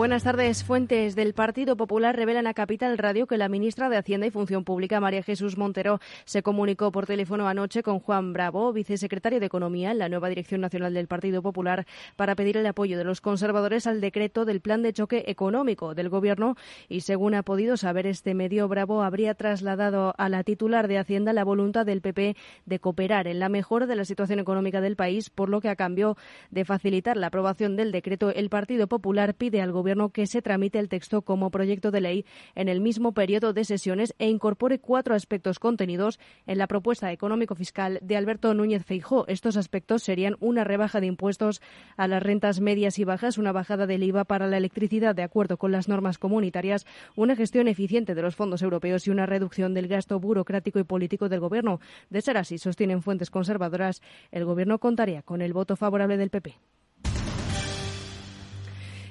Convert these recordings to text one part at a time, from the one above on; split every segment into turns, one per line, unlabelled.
Buenas tardes. Fuentes del Partido Popular revelan a Capital Radio que la ministra de Hacienda y Función Pública, María Jesús Montero, se comunicó por teléfono anoche con Juan Bravo, vicesecretario de Economía en la nueva Dirección Nacional del Partido Popular, para pedir el apoyo de los conservadores al decreto del plan de choque económico del Gobierno. Y según ha podido saber este medio, Bravo habría trasladado a la titular de Hacienda la voluntad del PP de cooperar en la mejora de la situación económica del país, por lo que a cambio de facilitar la aprobación del decreto, el Partido Popular pide al Gobierno que se tramite el texto como proyecto de ley en el mismo periodo de sesiones e incorpore cuatro aspectos contenidos en la propuesta económico-fiscal de Alberto Núñez Feijó. Estos aspectos serían una rebaja de impuestos a las rentas medias y bajas, una bajada del IVA para la electricidad de acuerdo con las normas comunitarias, una gestión eficiente de los fondos europeos y una reducción del gasto burocrático y político del Gobierno. De ser así, sostienen fuentes conservadoras, el Gobierno contaría con el voto favorable del PP.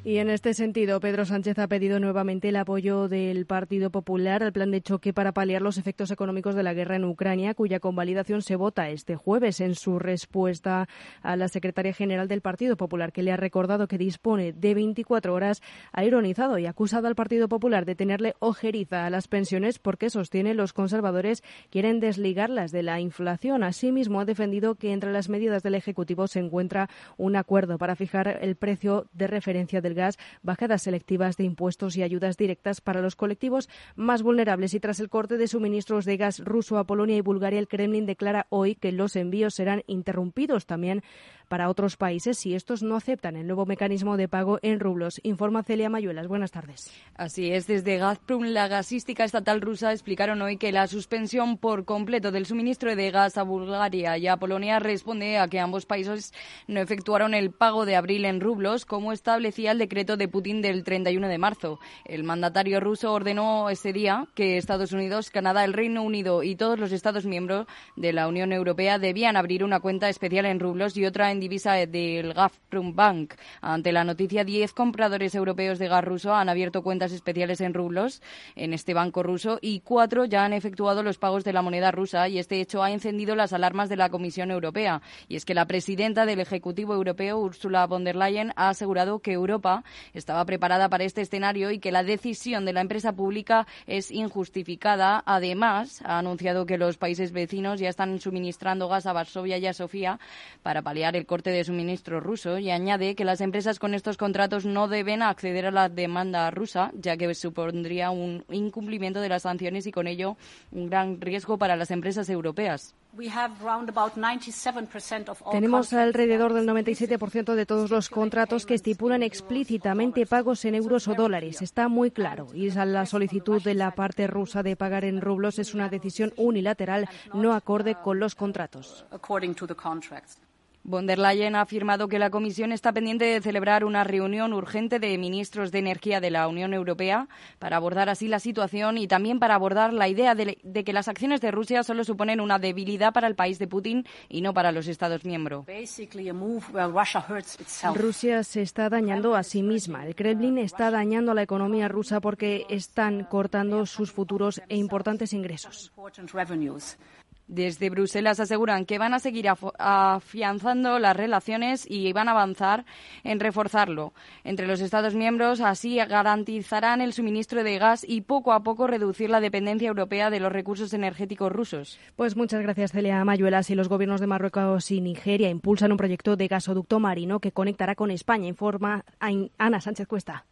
Y en este sentido, Pedro Sánchez ha pedido nuevamente el apoyo del Partido Popular al plan de choque para paliar los efectos económicos de la guerra en Ucrania, cuya convalidación se vota este jueves en su respuesta a la secretaria general del Partido Popular, que le ha recordado que dispone de 24 horas, ha ironizado y acusado al Partido Popular de tenerle ojeriza a las pensiones porque sostiene los conservadores quieren desligarlas de la inflación. Asimismo, ha defendido que entre las medidas del Ejecutivo se encuentra un acuerdo para fijar el precio de referencia del gas, bajadas selectivas de impuestos y ayudas directas para los colectivos más vulnerables. Y tras el corte de suministros de gas ruso a Polonia y Bulgaria, el Kremlin declara hoy que los envíos serán interrumpidos también para otros países si estos no aceptan el nuevo mecanismo de pago en rublos. Informa Celia Mayuelas. Buenas tardes.
Así es, desde Gazprom, la gasística estatal rusa, explicaron hoy que la suspensión por completo del suministro de gas a Bulgaria y a Polonia responde a que ambos países no efectuaron el pago de abril en rublos, como establecía el decreto de Putin del 31 de marzo. El mandatario ruso ordenó ese día que Estados Unidos, Canadá, el Reino Unido y todos los Estados miembros de la Unión Europea debían abrir una cuenta especial en rublos y otra en divisa del Gazprom Bank. Ante la noticia, 10 compradores europeos de gas ruso han abierto cuentas especiales en rublos en este banco ruso y cuatro ya han efectuado los pagos de la moneda rusa y este hecho ha encendido las alarmas de la Comisión Europea. Y es que la presidenta del Ejecutivo Europeo, Ursula von der Leyen, ha asegurado que Europa estaba preparada para este escenario y que la decisión de la empresa pública es injustificada. Además, ha anunciado que los países vecinos ya están suministrando gas a Varsovia y a Sofía para paliar el corte de suministro ruso y añade que las empresas con estos contratos no deben acceder a la demanda rusa, ya que supondría un incumplimiento de las sanciones y con ello un gran riesgo para las empresas europeas.
Tenemos alrededor del 97% de todos los contratos que estipulan explícitamente pagos en euros o dólares. Está muy claro. Y la solicitud de la parte rusa de pagar en rublos es una decisión unilateral, no acorde con los contratos.
Von der Leyen ha afirmado que la Comisión está pendiente de celebrar una reunión urgente de ministros de Energía de la Unión Europea para abordar así la situación y también para abordar la idea de, que las acciones de Rusia solo suponen una debilidad para el país de Putin y no para los Estados miembros.
Rusia se está dañando a sí misma. El Kremlin está dañando a la economía rusa porque están cortando sus futuros e importantes ingresos.
Desde Bruselas aseguran que van a seguir afianzando las relaciones y van a avanzar en reforzarlo entre los Estados miembros. Así garantizarán el suministro de gas y poco a poco reducir la dependencia europea de los recursos energéticos rusos.
Pues muchas gracias, Celia Mayuelas. Y los gobiernos de Marruecos y Nigeria impulsan un proyecto de gasoducto marino que conectará con España, informa Ana Sánchez Cuesta.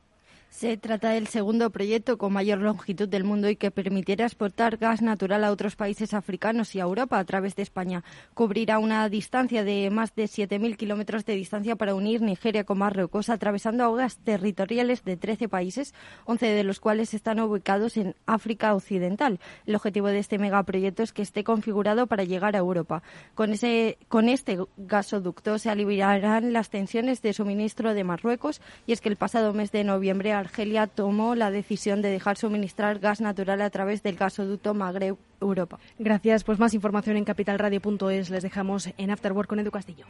Se trata del segundo proyecto con mayor longitud del mundo y que permitirá exportar gas natural a otros países africanos y a Europa a través de España. Cubrirá una distancia de más de 7.000 kilómetros de distancia para unir Nigeria con Marruecos, atravesando aguas territoriales de 13 países, 11 de los cuales están ubicados en África Occidental. El objetivo de este megaproyecto es que esté configurado para llegar a Europa. Con, ese, con este gasoducto se aliviarán las tensiones de suministro de Marruecos y es que el pasado mes de noviembre Argelia tomó la decisión de dejar suministrar gas natural a través del gasoducto Magreb-Europa.
Gracias. Pues más información en capitalradio.es. Les dejamos en Afterwork con Edu Castillo.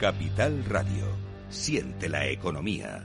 Capital Radio. Siente la economía.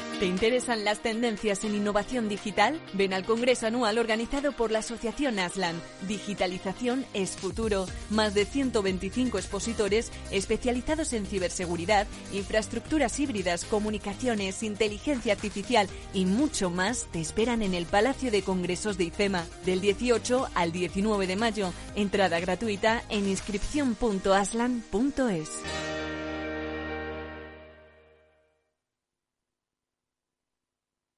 ¿Te interesan las tendencias en innovación digital? Ven al Congreso Anual organizado por la Asociación Aslan. Digitalización es futuro. Más de 125 expositores especializados en ciberseguridad, infraestructuras híbridas, comunicaciones, inteligencia artificial y mucho más te esperan en el Palacio de Congresos de IFEMA del 18 al 19 de mayo. Entrada gratuita en inscripción.aslan.es.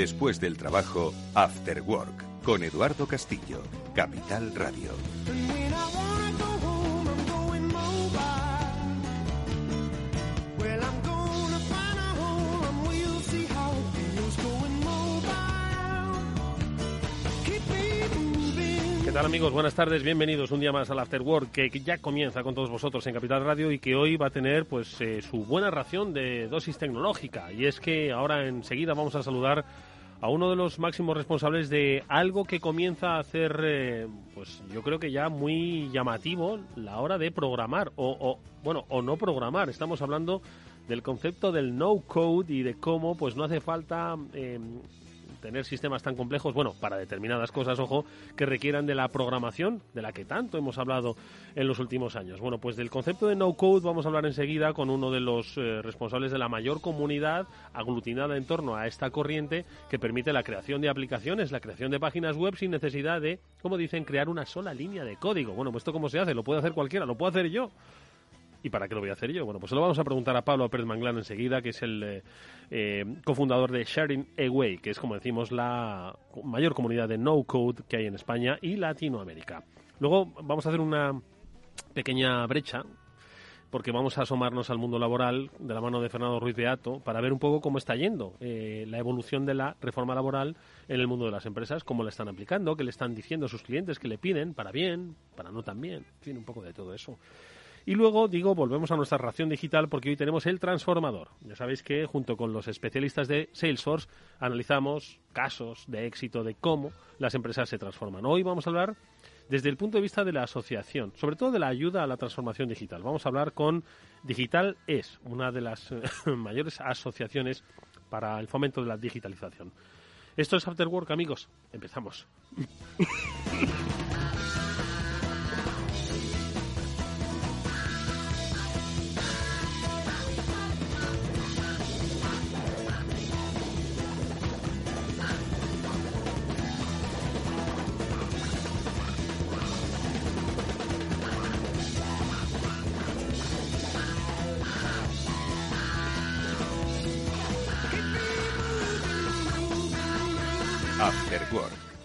Después del trabajo, After Work, con Eduardo Castillo, Capital Radio.
¿Qué tal amigos? Buenas tardes, bienvenidos un día más al After Work que ya comienza con todos vosotros en Capital Radio y que hoy va a tener pues eh, su buena ración de dosis tecnológica y es que ahora enseguida vamos a saludar a uno de los máximos responsables de algo que comienza a hacer, eh, pues yo creo que ya muy llamativo la hora de programar o, o, bueno o no programar. Estamos hablando del concepto del no code y de cómo pues no hace falta eh, tener sistemas tan complejos, bueno, para determinadas cosas, ojo, que requieran de la programación, de la que tanto hemos hablado en los últimos años. Bueno, pues del concepto de no code vamos a hablar enseguida con uno de los eh, responsables de la mayor comunidad aglutinada en torno a esta corriente que permite la creación de aplicaciones, la creación de páginas web sin necesidad de, como dicen, crear una sola línea de código. Bueno, pues esto cómo se hace, lo puede hacer cualquiera, lo puedo hacer yo. ¿Y para qué lo voy a hacer yo? Bueno, pues se lo vamos a preguntar a Pablo Pérez Manglano enseguida, que es el eh, eh, cofundador de Sharing Away, que es, como decimos, la mayor comunidad de no-code que hay en España y Latinoamérica. Luego vamos a hacer una pequeña brecha porque vamos a asomarnos al mundo laboral de la mano de Fernando Ruiz Beato para ver un poco cómo está yendo eh, la evolución de la reforma laboral en el mundo de las empresas, cómo la están aplicando, qué le están diciendo a sus clientes, qué le piden, para bien, para no tan bien, en fin, un poco de todo eso. Y luego, digo, volvemos a nuestra ración digital porque hoy tenemos el transformador. Ya sabéis que junto con los especialistas de Salesforce analizamos casos de éxito de cómo las empresas se transforman. Hoy vamos a hablar desde el punto de vista de la asociación, sobre todo de la ayuda a la transformación digital. Vamos a hablar con Digital Es, una de las mayores asociaciones para el fomento de la digitalización. Esto es After Work, amigos. Empezamos.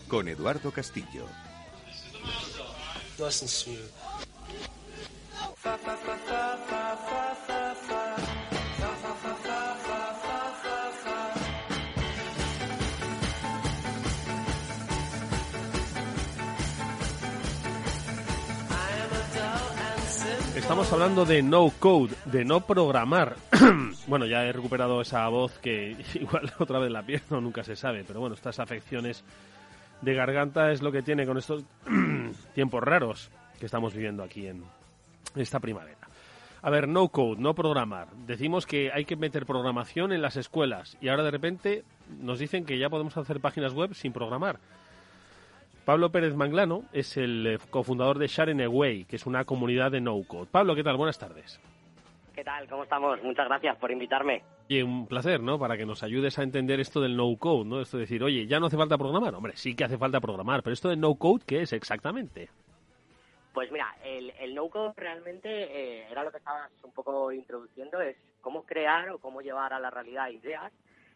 con Eduardo Castillo.
Estamos hablando de no code, de no programar. bueno, ya he recuperado esa voz que igual otra vez la pierdo, nunca se sabe, pero bueno, estas afecciones de garganta es lo que tiene con estos tiempos raros que estamos viviendo aquí en esta primavera. A ver, no code, no programar. Decimos que hay que meter programación en las escuelas y ahora de repente nos dicen que ya podemos hacer páginas web sin programar. Pablo Pérez Manglano es el eh, cofundador de Share Away, que es una comunidad de no code. Pablo, ¿qué tal? Buenas tardes.
¿Qué tal? ¿Cómo estamos? Muchas gracias por invitarme.
Y un placer, ¿no? Para que nos ayudes a entender esto del no code, ¿no? Esto de decir, oye, ya no hace falta programar. Hombre, sí que hace falta programar, pero esto de no code, ¿qué es exactamente?
Pues mira, el, el no-code realmente eh, era lo que estabas un poco introduciendo, es cómo crear o cómo llevar a la realidad ideas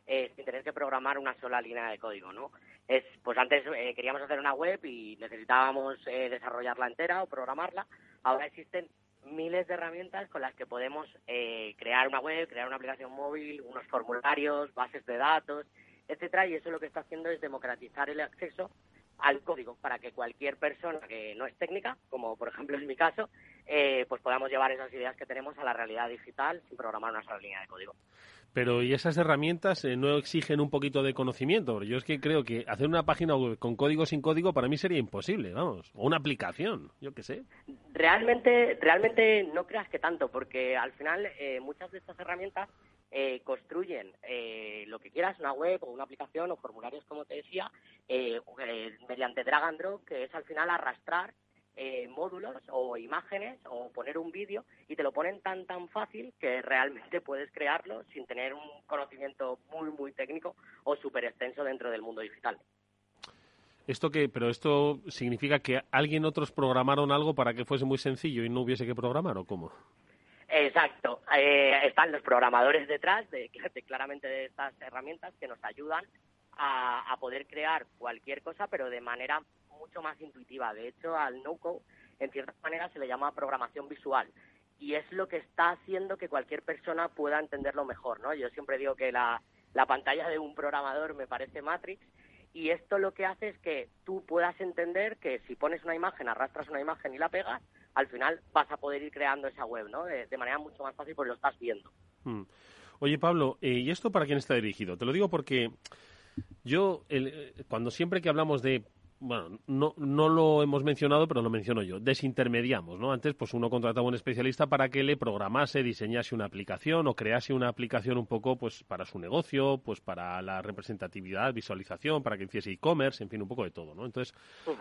eh, sin tener que programar una sola línea de código, ¿no? Es, pues antes eh, queríamos hacer una web y necesitábamos desarrollarla entera o programarla. Ahora existen miles de herramientas con las que podemos crear una web, crear una aplicación móvil, unos formularios, bases de datos, etcétera, y eso lo que está haciendo es democratizar el acceso al código para que cualquier persona que no es técnica, como por ejemplo en mi caso, eh, pues podamos llevar esas ideas que tenemos a la realidad digital sin programar una sola línea de código.
Pero ¿y esas herramientas eh, no exigen un poquito de conocimiento? Yo es que creo que hacer una página web con código sin código para mí sería imposible, vamos, o una aplicación, yo qué sé.
Realmente, realmente no creas que tanto, porque al final eh, muchas de estas herramientas eh, construyen eh, lo que quieras, una web o una aplicación o formularios, como te decía, eh, mediante drag and drop, que es al final arrastrar módulos o imágenes o poner un vídeo y te lo ponen tan tan fácil que realmente puedes crearlo sin tener un conocimiento muy muy técnico o súper extenso dentro del mundo digital.
¿Esto que, pero esto significa que alguien otros programaron algo para que fuese muy sencillo y no hubiese que programar o cómo?
Exacto. Eh, están los programadores detrás de, claramente de estas herramientas que nos ayudan a, poder crear cualquier cosa, pero de manera mucho más intuitiva. De hecho, al no-code, en cierta manera, se le llama programación visual. Y es lo que está haciendo que cualquier persona pueda entenderlo mejor, ¿no? Yo siempre digo que la, la pantalla de un programador me parece Matrix y esto lo que hace es que tú puedas entender que si pones una imagen, arrastras una imagen y la pegas, al final vas a poder ir creando esa web, ¿no? De, manera mucho más fácil porque lo estás viendo.
Hmm. Oye, Pablo, eh, ¿y esto para quién está dirigido? Te lo digo porque yo, eh, cuando siempre que hablamos de bueno, no, no lo hemos mencionado, pero lo menciono yo, desintermediamos, ¿no? Antes, pues uno contrataba a un especialista para que le programase, diseñase una aplicación o crease una aplicación un poco, pues, para su negocio, pues, para la representatividad, visualización, para que hiciese e-commerce, en fin, un poco de todo, ¿no? Entonces,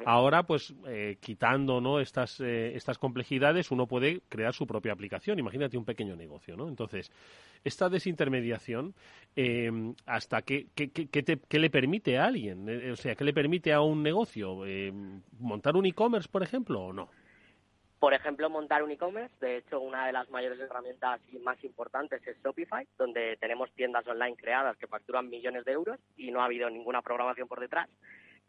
ahora, pues, eh, quitando, ¿no? Estas, eh, estas complejidades, uno puede crear su propia aplicación. Imagínate un pequeño negocio, ¿no? Entonces, esta desintermediación, eh, ¿hasta qué, qué, qué, le permite a alguien? o sea, ¿qué le permite a un negocio? Eh, ¿Montar un e-commerce, por ejemplo, o no?
Por ejemplo, montar un e-commerce. De hecho, una de las mayores herramientas más importantes es Shopify, donde tenemos tiendas online creadas que facturan millones de euros y no ha habido ninguna programación por detrás.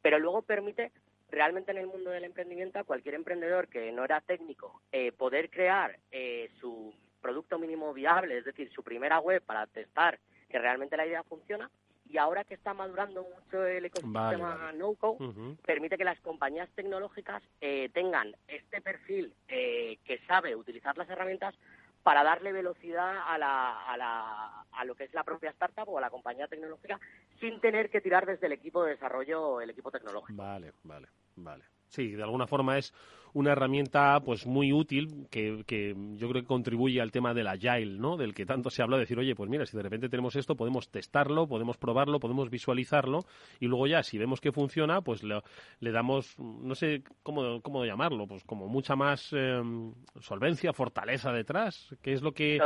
Pero luego permite realmente en el mundo del emprendimiento a cualquier emprendedor que no era técnico eh, poder crear eh, su producto mínimo viable, es decir, su primera web para testar que realmente la idea funciona y ahora que está madurando mucho el ecosistema no-code, permite que las compañías tecnológicas eh, tengan este perfil eh, que sabe utilizar las herramientas para darle velocidad a, la, a, la, a lo que es la propia startup o a la compañía tecnológica sin tener que tirar desde el equipo de desarrollo el equipo tecnológico.
Vale, vale, vale. Sí, de alguna forma es una herramienta pues muy útil que, que, yo creo que contribuye al tema del agile, ¿no? Del que tanto se habla de decir, oye, pues mira, si de repente tenemos esto, podemos testarlo, podemos probarlo, podemos visualizarlo y luego ya, si vemos que funciona, pues le, le damos, no sé cómo, cómo llamarlo, pues como mucha más em, solvencia, fortaleza detrás, que es lo que,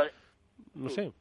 no sé.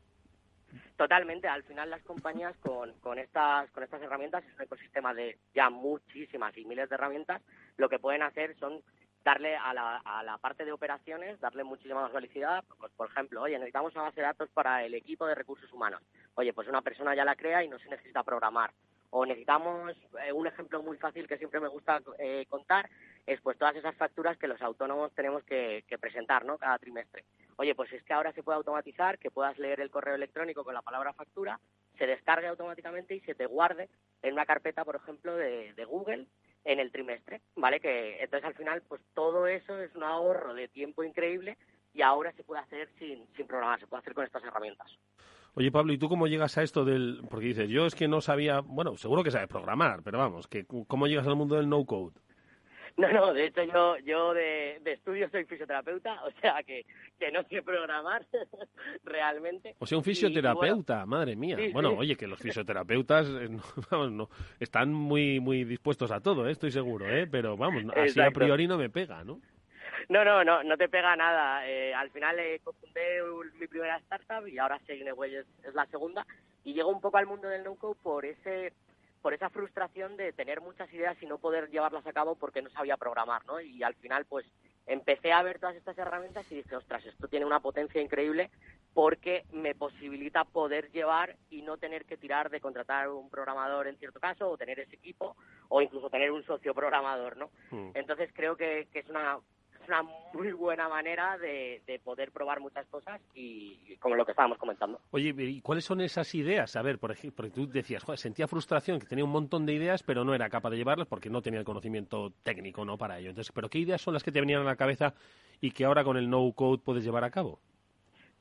Totalmente, al final las compañías con, con, estas, con estas herramientas, es un ecosistema de ya muchísimas y miles de herramientas, lo que pueden hacer son darle a la, a la parte de operaciones, darle muchísima más velocidad. Pues, por ejemplo, oye, necesitamos una base de datos para el equipo de recursos humanos. Oye, pues una persona ya la crea y no se necesita programar. O necesitamos, eh, un ejemplo muy fácil que siempre me gusta eh, contar, es pues todas esas facturas que los autónomos tenemos que, que presentar, ¿no? Cada trimestre. Oye, pues es que ahora se puede automatizar, que puedas leer el correo electrónico con la palabra factura, se descargue automáticamente y se te guarde en una carpeta, por ejemplo, de, Google en el trimestre, ¿vale? Que entonces al final, pues todo eso es un ahorro de tiempo increíble y ahora se puede hacer sin, sin programar, se puede hacer con estas herramientas.
Oye, Pablo, ¿y tú cómo llegas a esto del...? Porque dices, yo es que no sabía... Bueno, seguro que sabes programar, pero vamos, que ¿cómo llegas al mundo del no-code?
No, no, de hecho yo, yo de, de estudio soy fisioterapeuta, o sea que, que no sé programar realmente.
O sea, un fisioterapeuta, madre mía. bueno, oye, que los fisioterapeutas eh, vamos, no, están muy muy dispuestos a todo, ¿eh? estoy seguro, ¿eh? pero vamos, así a priori no me pega, ¿no?
No, no, no, no te pega nada. Eh, al final eh, confundé mi primera startup y ahora Signeway es, es la segunda y llego un poco al mundo del no-code por ese por esa frustración de tener muchas ideas y no poder llevarlas a cabo porque no sabía programar, ¿no? Y al final, pues, empecé a ver todas estas herramientas y dije, ostras, esto tiene una potencia increíble porque me posibilita poder llevar y no tener que tirar de contratar un programador en cierto caso o tener ese equipo o incluso tener un socio programador, ¿no? Hmm. Entonces creo que, que es una es una muy buena manera de, poder probar muchas cosas y, como lo que estábamos comentando.
Oye, ¿y cuáles son esas ideas? A ver, por ejemplo, porque tú decías, sentía frustración, que tenía un montón de ideas, pero no era capaz de llevarlas porque no tenía el conocimiento técnico no para ello. Entonces, ¿pero qué ideas son las que te venían a la cabeza y que ahora con el no-code puedes llevar a cabo?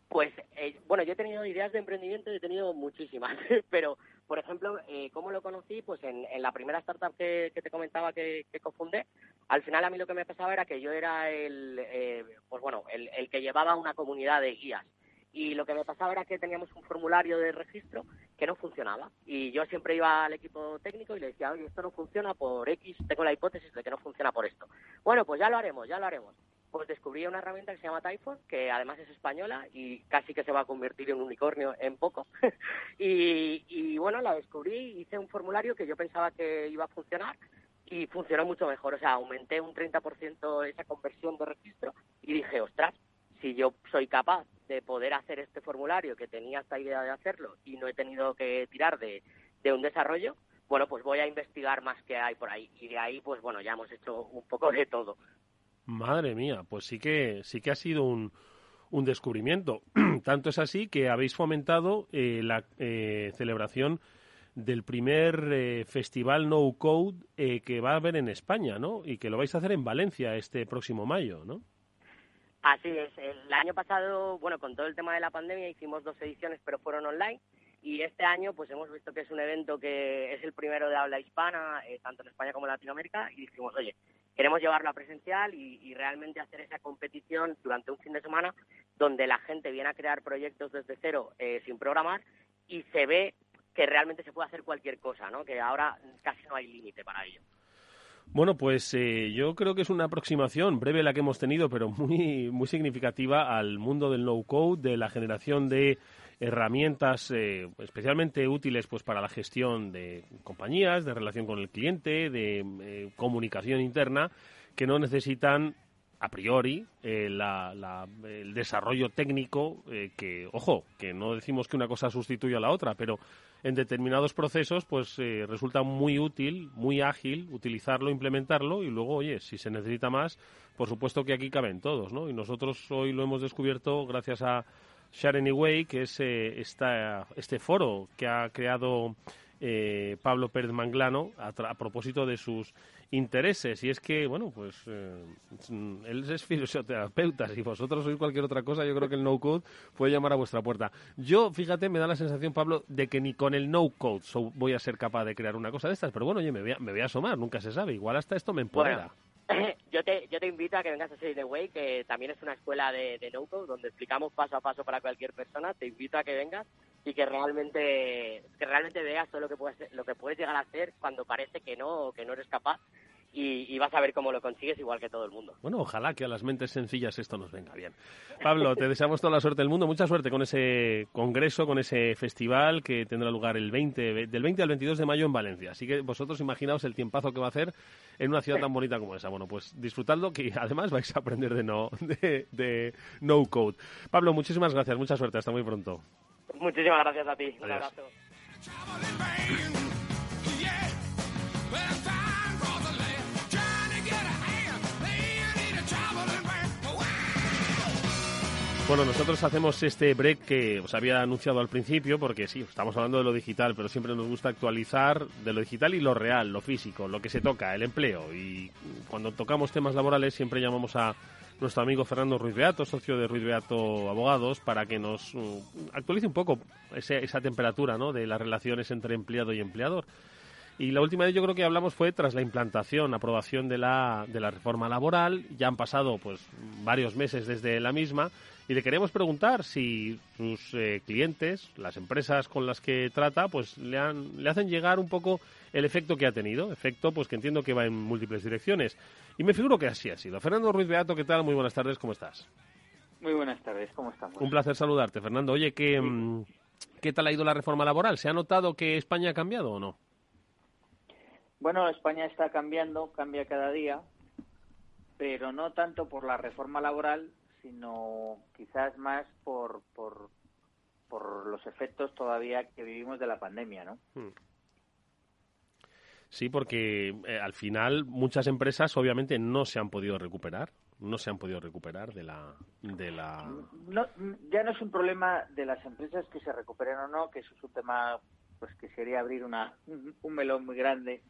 Pues, eh, bueno, yo he tenido ideas de emprendimiento, he tenido muchísimas, pero, por ejemplo, eh, ¿cómo lo conocí? Pues en, la primera startup que, te comentaba que, que, cofundé, al final a mí lo que me pasaba era que yo era el, eh, pues bueno, el que llevaba una comunidad de guías y lo que me pasaba era que teníamos un formulario de registro que no funcionaba y yo siempre iba al equipo técnico y le decía, oye, esto no funciona por X, tengo la hipótesis de que no funciona por esto. Bueno, pues ya lo haremos, ya lo haremos pues descubrí una herramienta que se llama Typhon, que además es española y casi que se va a convertir en un unicornio en poco. y, bueno, la descubrí, hice un formulario que yo pensaba que iba a funcionar y funcionó mucho mejor. O sea, aumenté un 30% esa conversión de registro y dije, ostras, si yo soy capaz de poder hacer este formulario, que tenía esta idea de hacerlo y no he tenido que tirar de, de un desarrollo, bueno, pues voy a investigar más que hay por ahí. Y de ahí, pues bueno, ya hemos hecho un poco de todo.
Madre mía, pues sí que sí que ha sido un, un descubrimiento. Tanto es así que habéis fomentado eh, la eh, celebración del primer eh, festival No Code que va a haber en España, ¿no? Y que lo vais a hacer en Valencia este próximo mayo, ¿no?
Así es. El año pasado, bueno, con todo el tema de la pandemia hicimos dos ediciones, pero fueron online. Y este año, pues hemos visto que es un evento que es el primero de habla hispana, tanto en España como en Latinoamérica, y dijimos, oye, queremos llevarlo a presencial y, realmente hacer esa competición durante un fin de semana donde la gente viene a crear proyectos desde cero eh, sin programar y se ve que realmente se puede hacer cualquier cosa, ¿no? Que ahora casi no hay límite para ello.
Bueno, pues eh, yo creo que es una aproximación breve la que hemos tenido, pero muy, muy significativa al mundo del no-code, de la generación de herramientas eh, especialmente útiles pues para la gestión de compañías, de relación con el cliente, de eh, comunicación interna, que no necesitan a priori eh, el desarrollo técnico que, ojo, que no decimos que una cosa sustituya a la otra, pero en determinados procesos pues resulta muy útil, muy ágil utilizarlo, implementarlo y luego, oye, si se necesita más, por supuesto que aquí caben todos, ¿no? Y nosotros hoy lo hemos descubierto gracias a Sharing Away, que es eh, este foro que ha creado eh, Pablo Pérez Manglano a, propósito de sus intereses. Y es que, bueno, pues eh, él es fisioterapeuta. Si vosotros sois cualquier otra cosa, yo creo que el no-code puede llamar a vuestra puerta. Yo, fíjate, me da la sensación, Pablo, de que ni con el no-code voy a ser capaz de crear una cosa de estas. Pero bueno, oye, me voy a, me voy a asomar, nunca se sabe. Igual hasta esto me empodera.
yo te, yo te invito a que vengas a Say The Way, que también es una escuela de, de no-code donde explicamos paso a paso para cualquier persona. Te invito a que vengas y que realmente que realmente veas todo lo que puedes lo que puedes llegar a hacer cuando parece que no que no eres capaz y, vas a ver cómo lo consigues igual que todo el mundo.
Bueno, ojalá que a las mentes sencillas esto nos venga bien. Pablo, te deseamos toda la suerte del mundo, mucha suerte con ese congreso, con ese festival que tendrá lugar el 20, del 20 al 22 de mayo en Valencia. Así que vosotros imaginaos el tiempazo que va a hacer en una ciudad tan bonita como esa. Bueno, pues disfrutadlo que además vais a aprender de no, de, de no code. Pablo, muchísimas gracias, mucha suerte, hasta muy pronto.
Muchísimas gracias a ti. Un abrazo.
Bueno, nosotros hacemos este break que os había anunciado al principio, porque sí, estamos hablando de lo digital, pero siempre nos gusta actualizar de lo digital y lo real, lo físico, lo que se toca, el empleo. Y cuando tocamos temas laborales siempre llamamos a nuestro amigo Fernando Ruiz Beato, socio de Ruiz Beato Abogados, para que nos uh, actualice un poco esa temperatura de las relaciones entre empleado y empleador. Y la última vez yo creo que hablamos fue tras la implantación, aprobación de la, de la reforma laboral. Ya han pasado pues varios meses desde la misma y le queremos preguntar si sus eh, clientes, las empresas con las que trata, pues le, han, le hacen llegar un poco el efecto que ha tenido. Efecto pues que entiendo que va en múltiples direcciones. Y me figuro que así ha sido. Fernando Ruiz Beato, ¿qué tal? Muy buenas tardes, ¿cómo estás?
Muy buenas tardes, ¿cómo estamos?
Un placer saludarte, Fernando. Oye, ¿qué, mm, ¿qué tal ha ido la reforma laboral? ¿Se ha notado que España ha cambiado o no?
Bueno, España está cambiando, cambia cada día, pero no tanto por la reforma laboral, sino quizás más por, por, por los efectos todavía que vivimos de la pandemia, ¿no? Hmm.
Sí, porque eh, al final muchas empresas obviamente no se han podido recuperar, no se han podido recuperar de la de la
no, ya no es un problema de las empresas que se recuperen o no, que eso es un tema pues que sería abrir una un melón muy grande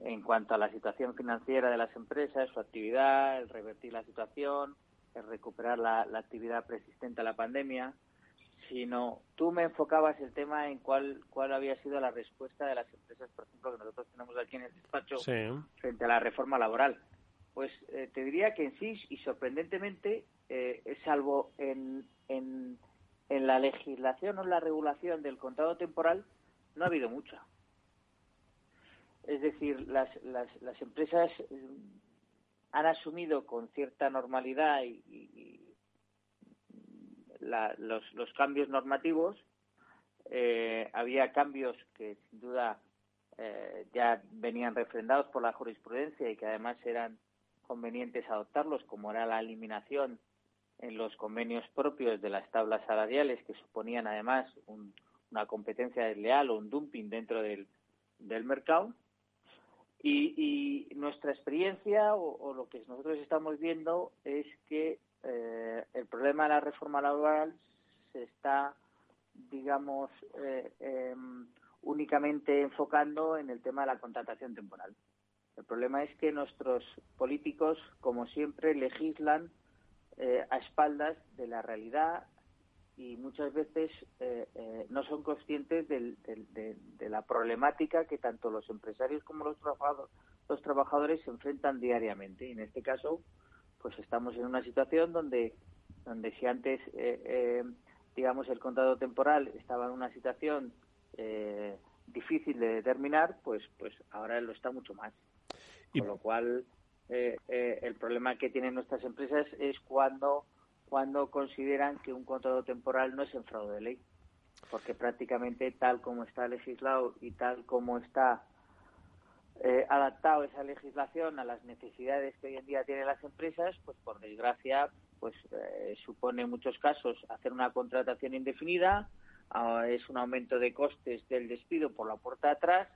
en cuanto a la situación financiera de las empresas, su actividad, el revertir la situación, el recuperar la, actividad persistente a la pandemia, sino tú me enfocabas el tema en cuál, cuál había sido la respuesta de las empresas, por ejemplo, que nosotros tenemos aquí en el despacho frente a la reforma laboral. Pues eh, te diría que en sí, y sorprendentemente, eh, salvo en, en, en la legislación o la regulación del contrato temporal, no ha habido mucha. Es decir, las, las, las empresas han asumido con cierta normalidad y, los, los, cambios normativos. Eh, había cambios que sin duda eh, ya venían refrendados por la jurisprudencia y que además eran convenientes adoptarlos, como era la eliminación en los convenios propios de las tablas salariales, que suponían además una competencia desleal o un dumping dentro del mercado. Y, nuestra experiencia o, lo que nosotros estamos viendo es que eh, el problema de la reforma laboral se está, digamos, eh, em, únicamente enfocando en el tema de la contratación temporal. El problema es que nuestros políticos, como siempre, legislan eh, a espaldas de la realidad y muchas veces eh, eh, no son conscientes de, la problemática que tanto los empresarios como los trabajadores, los trabajadores se enfrentan diariamente. Y en este caso, pues estamos en una situación donde, donde si antes, eh, digamos, el contrato temporal estaba en una situación difícil de determinar, pues, pues ahora lo está mucho más. Con lo cual, el problema que tienen nuestras empresas es cuando cuando consideran que un contrato temporal no es en fraude de ley, porque prácticamente tal como está legislado y tal como está eh, adaptado esa legislación a las necesidades que hoy en día tienen las empresas, pues por desgracia, pues eh, supone en muchos casos hacer una contratación indefinida, ah, es un aumento de costes del despido por la puerta atrás,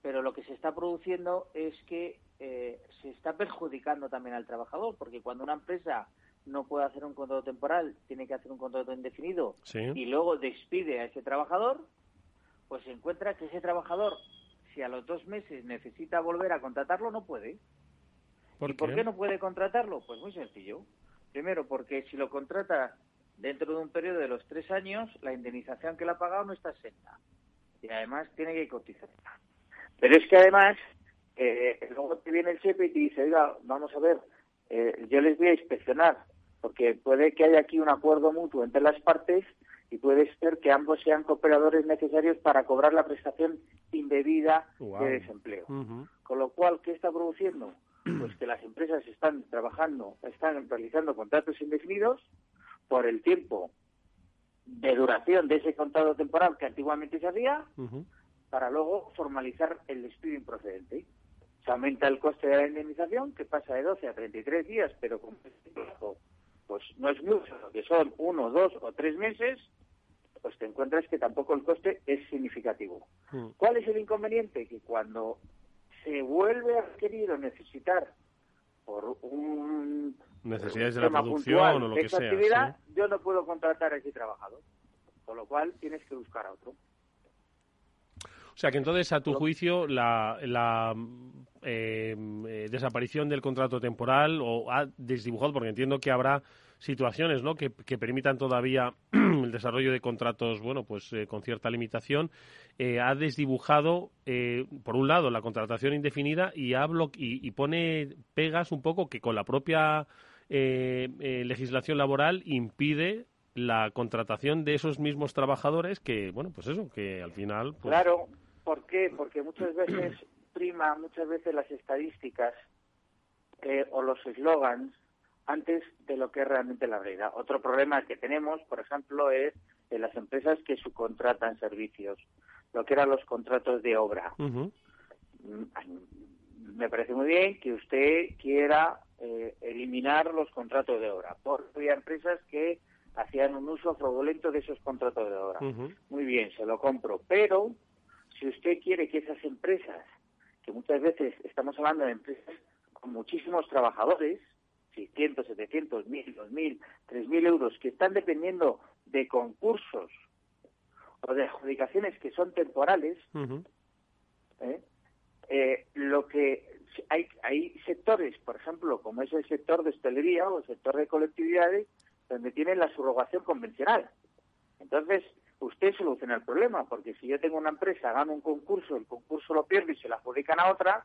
pero lo que se está produciendo es que eh, se está perjudicando también al trabajador, porque cuando una empresa no puede hacer un contrato temporal, tiene que hacer un contrato indefinido y luego despide a ese trabajador, pues se encuentra que ese trabajador, si a los dos meses necesita volver a contratarlo, no puede. ¿Por ¿Y por qué no puede contratarlo? Pues muy sencillo. Primero, porque si lo contrata dentro de un periodo de los tres años, la indemnización que le ha pagado no está exenta. Y además tiene que cotizar. Pero es que además, eh, luego te viene el chepe y te dice, oiga, vamos a ver, eh, yo les voy a inspeccionar porque puede que haya aquí un acuerdo mutuo entre las partes y puede ser que ambos sean cooperadores necesarios para cobrar la prestación indebida de desempleo. Con lo cual, ¿qué está produciendo? Pues que las empresas están trabajando, están realizando contratos indefinidos por el tiempo de duración de ese contrato temporal que antiguamente se hacía, para luego formalizar el despido improcedente. Se aumenta el coste de la indemnización, que pasa de 12 a 33 días, pero con pues no es mucho, que son uno, dos o tres meses, pues te encuentras que tampoco el coste es significativo. Hmm. ¿Cuál es el inconveniente? Que cuando se vuelve a requerir o necesitar por un
necesidades de la producción o lo que sea,
actividad, yo no puedo contratar a ese trabajador, con lo cual tienes que buscar a otro.
Sea que entonces, a tu juicio, la, la eh, desaparición del contrato temporal o ha desdibujado, porque entiendo que habrá situaciones ¿no? que, permitan todavía el desarrollo de contratos bueno pues eh, con cierta limitación eh, ha desdibujado eh, por un lado la contratación indefinida y, ha y, y, pone pegas un poco que con la propia legislación laboral impide la contratación de esos mismos trabajadores que bueno pues eso que al final pues
claro ¿por qué? porque muchas veces prima muchas veces las estadísticas o los eslogans antes de lo que es realmente la realidad. Otro problema que tenemos, por ejemplo, es de las empresas que subcontratan servicios, lo que eran los contratos de obra. Mm, me parece muy bien que usted quiera eh, eliminar los contratos de obra, porque había empresas que hacían un uso fraudulento de esos contratos de obra. Muy bien, se lo compro, pero si usted quiere que esas empresas, que muchas veces estamos hablando de empresas con muchísimos trabajadores, 600, 700, 1000, 2000, 3000 euros que están dependiendo de concursos o de adjudicaciones que son temporales, ¿eh? Eh, lo que hay, hay sectores, por ejemplo, como es el sector de hostelería o el sector de colectividades, donde tienen la subrogación convencional. Entonces, usted soluciona el problema, porque si yo tengo una empresa, gano un concurso, el concurso lo pierdo y se la adjudican a otra,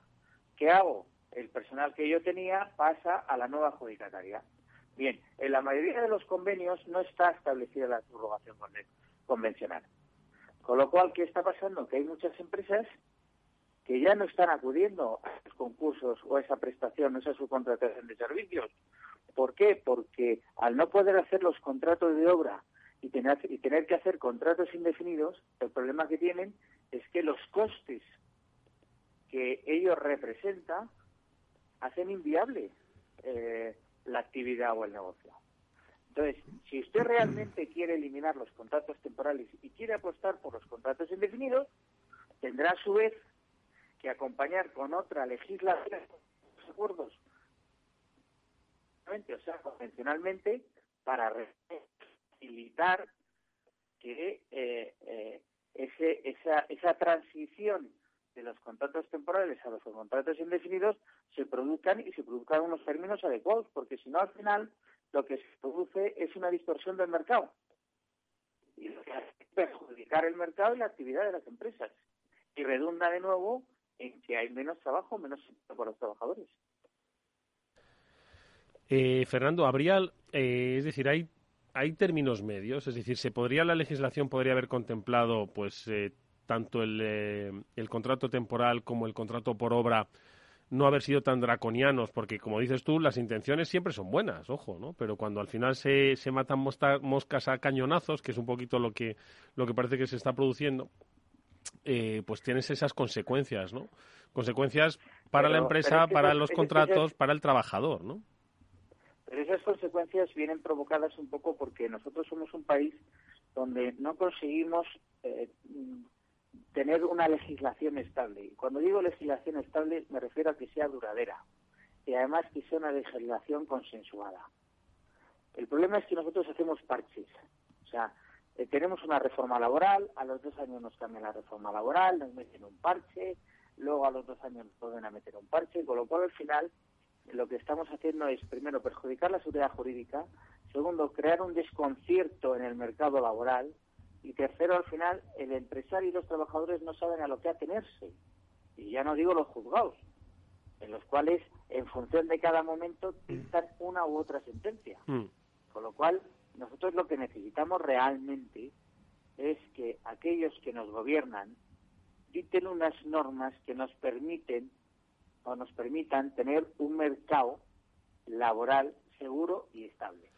¿qué hago? el personal que yo tenía pasa a la nueva adjudicataria. Bien, en la mayoría de los convenios no está establecida la subrogación convencional. Con lo cual, ¿qué está pasando? Que hay muchas empresas que ya no están acudiendo a los concursos o a esa prestación, o a esa subcontratación de servicios. ¿Por qué? Porque al no poder hacer los contratos de obra y tener, y tener que hacer contratos indefinidos, el problema que tienen es que los costes que ellos representan hacen inviable eh, la actividad o el negocio. Entonces, si usted realmente quiere eliminar los contratos temporales y quiere apostar por los contratos indefinidos, tendrá a su vez que acompañar con otra legislación los acuerdos, o sea, convencionalmente, para facilitar que eh, eh, ese, esa, esa transición de los contratos temporales a los contratos indefinidos se produzcan y se produzcan unos términos adecuados, porque si no, al final, lo que se produce es una distorsión del mercado. Y lo que hace es perjudicar el mercado y la actividad de las empresas. Y redunda de nuevo en que hay menos trabajo, menos para los trabajadores.
Eh, Fernando, habría, eh, es decir, hay hay términos medios, es decir, se podría la legislación podría haber contemplado, pues, eh, tanto el, eh, el contrato temporal como el contrato por obra no haber sido tan draconianos, porque como dices tú, las intenciones siempre son buenas, ojo, ¿no? Pero cuando al final se, se matan moscas a cañonazos, que es un poquito lo que, lo que parece que se está produciendo, eh, pues tienes esas consecuencias, ¿no? Consecuencias para la empresa, para los contratos, para el trabajador, ¿no?
Pero esas consecuencias vienen provocadas un poco porque nosotros somos un país donde no conseguimos eh, tener una legislación estable. Y cuando digo legislación estable me refiero a que sea duradera y además que sea una legislación consensuada. El problema es que nosotros hacemos parches. O sea, eh, tenemos una reforma laboral, a los dos años nos cambian la reforma laboral, nos meten un parche, luego a los dos años nos vuelven a meter un parche, con lo cual al final lo que estamos haciendo es, primero, perjudicar la seguridad jurídica, segundo, crear un desconcierto en el mercado laboral, y tercero, al final, el empresario y los trabajadores no saben a lo que atenerse. Y ya no digo los juzgados, en los cuales, en función de cada momento, dictan una u otra sentencia. Mm. Con lo cual, nosotros lo que necesitamos realmente es que aquellos que nos gobiernan dicten unas normas que nos permiten o nos permitan tener un mercado laboral seguro y estable.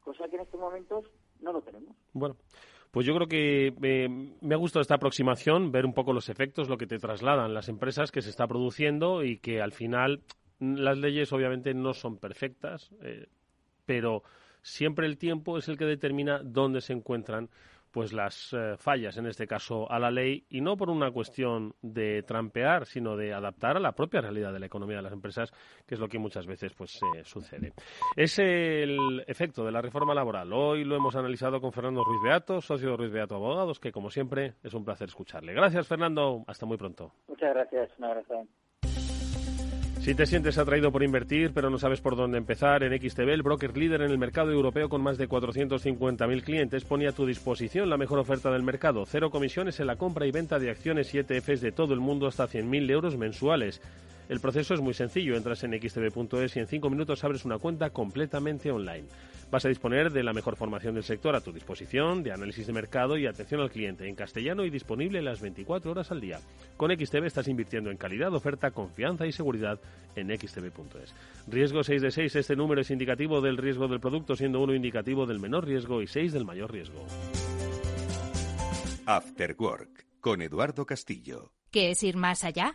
Cosa que en estos momentos no lo tenemos.
Bueno, pues yo creo que eh, me ha gustado esta aproximación, ver un poco los efectos, lo que te trasladan las empresas que se está produciendo y que al final las leyes obviamente no son perfectas, eh, pero siempre el tiempo es el que determina dónde se encuentran pues las eh, fallas, en este caso, a la ley, y no por una cuestión de trampear, sino de adaptar a la propia realidad de la economía de las empresas, que es lo que muchas veces pues eh, sucede. Es el efecto de la reforma laboral. Hoy lo hemos analizado con Fernando Ruiz Beato, socio de Ruiz Beato Abogados, que como siempre es un placer escucharle. Gracias, Fernando. Hasta muy pronto.
Muchas gracias. Un abrazo.
Si te sientes atraído por invertir, pero no sabes por dónde empezar, en XTB, el broker líder en el mercado europeo con más de 450.000 clientes, pone a tu disposición la mejor oferta del mercado. Cero comisiones en la compra y venta de acciones y ETFs de todo el mundo hasta 100.000 euros mensuales. El proceso es muy sencillo. Entras en xtb.es y en cinco minutos abres una cuenta completamente online. Vas a disponer de la mejor formación del sector a tu disposición, de análisis de mercado y atención al cliente en castellano y disponible las 24 horas al día. Con XTB estás invirtiendo en calidad, oferta, confianza y seguridad en xtb.es. Riesgo 6 de 6. Este número es indicativo del riesgo del producto, siendo uno indicativo del menor riesgo y 6 del mayor riesgo.
After Work con Eduardo Castillo.
¿Qué es ir más allá?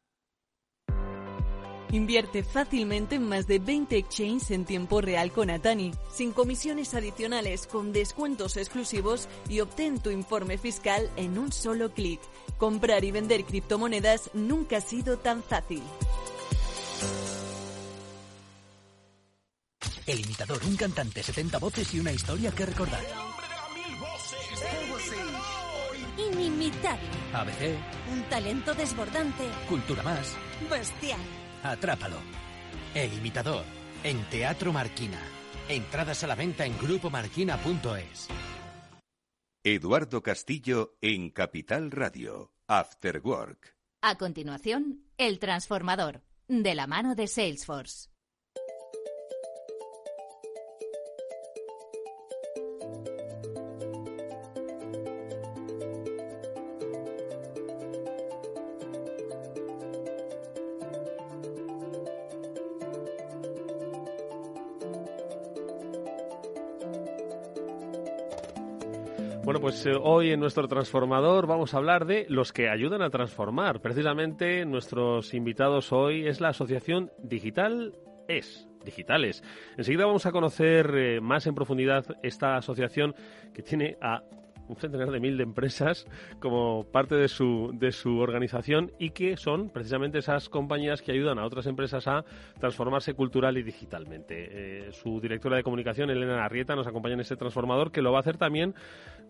Invierte fácilmente en más de 20 exchanges en tiempo real con Atani, sin comisiones adicionales, con descuentos exclusivos y obtén tu informe fiscal en un solo clic. Comprar y vender criptomonedas nunca ha sido tan fácil.
El imitador, un cantante, 70 voces y una historia que recordar.
Inimitable.
ABC,
Un talento desbordante.
Cultura Más,
Bestial.
Atrápalo. El imitador, en Teatro Marquina. Entradas a la venta en grupomarquina.es.
Eduardo Castillo en Capital Radio. After Work.
A continuación, El Transformador, de la mano de Salesforce.
Pues eh, hoy en nuestro transformador vamos a hablar de los que ayudan a transformar. Precisamente nuestros invitados hoy es la Asociación Digital Es. Digitales. Enseguida vamos a conocer eh, más en profundidad esta asociación que tiene a un centenar de mil de empresas como parte de su, de su organización y que son precisamente esas compañías que ayudan a otras empresas a transformarse cultural y digitalmente. Eh, su directora de comunicación, Elena Arrieta, nos acompaña en este transformador que lo va a hacer también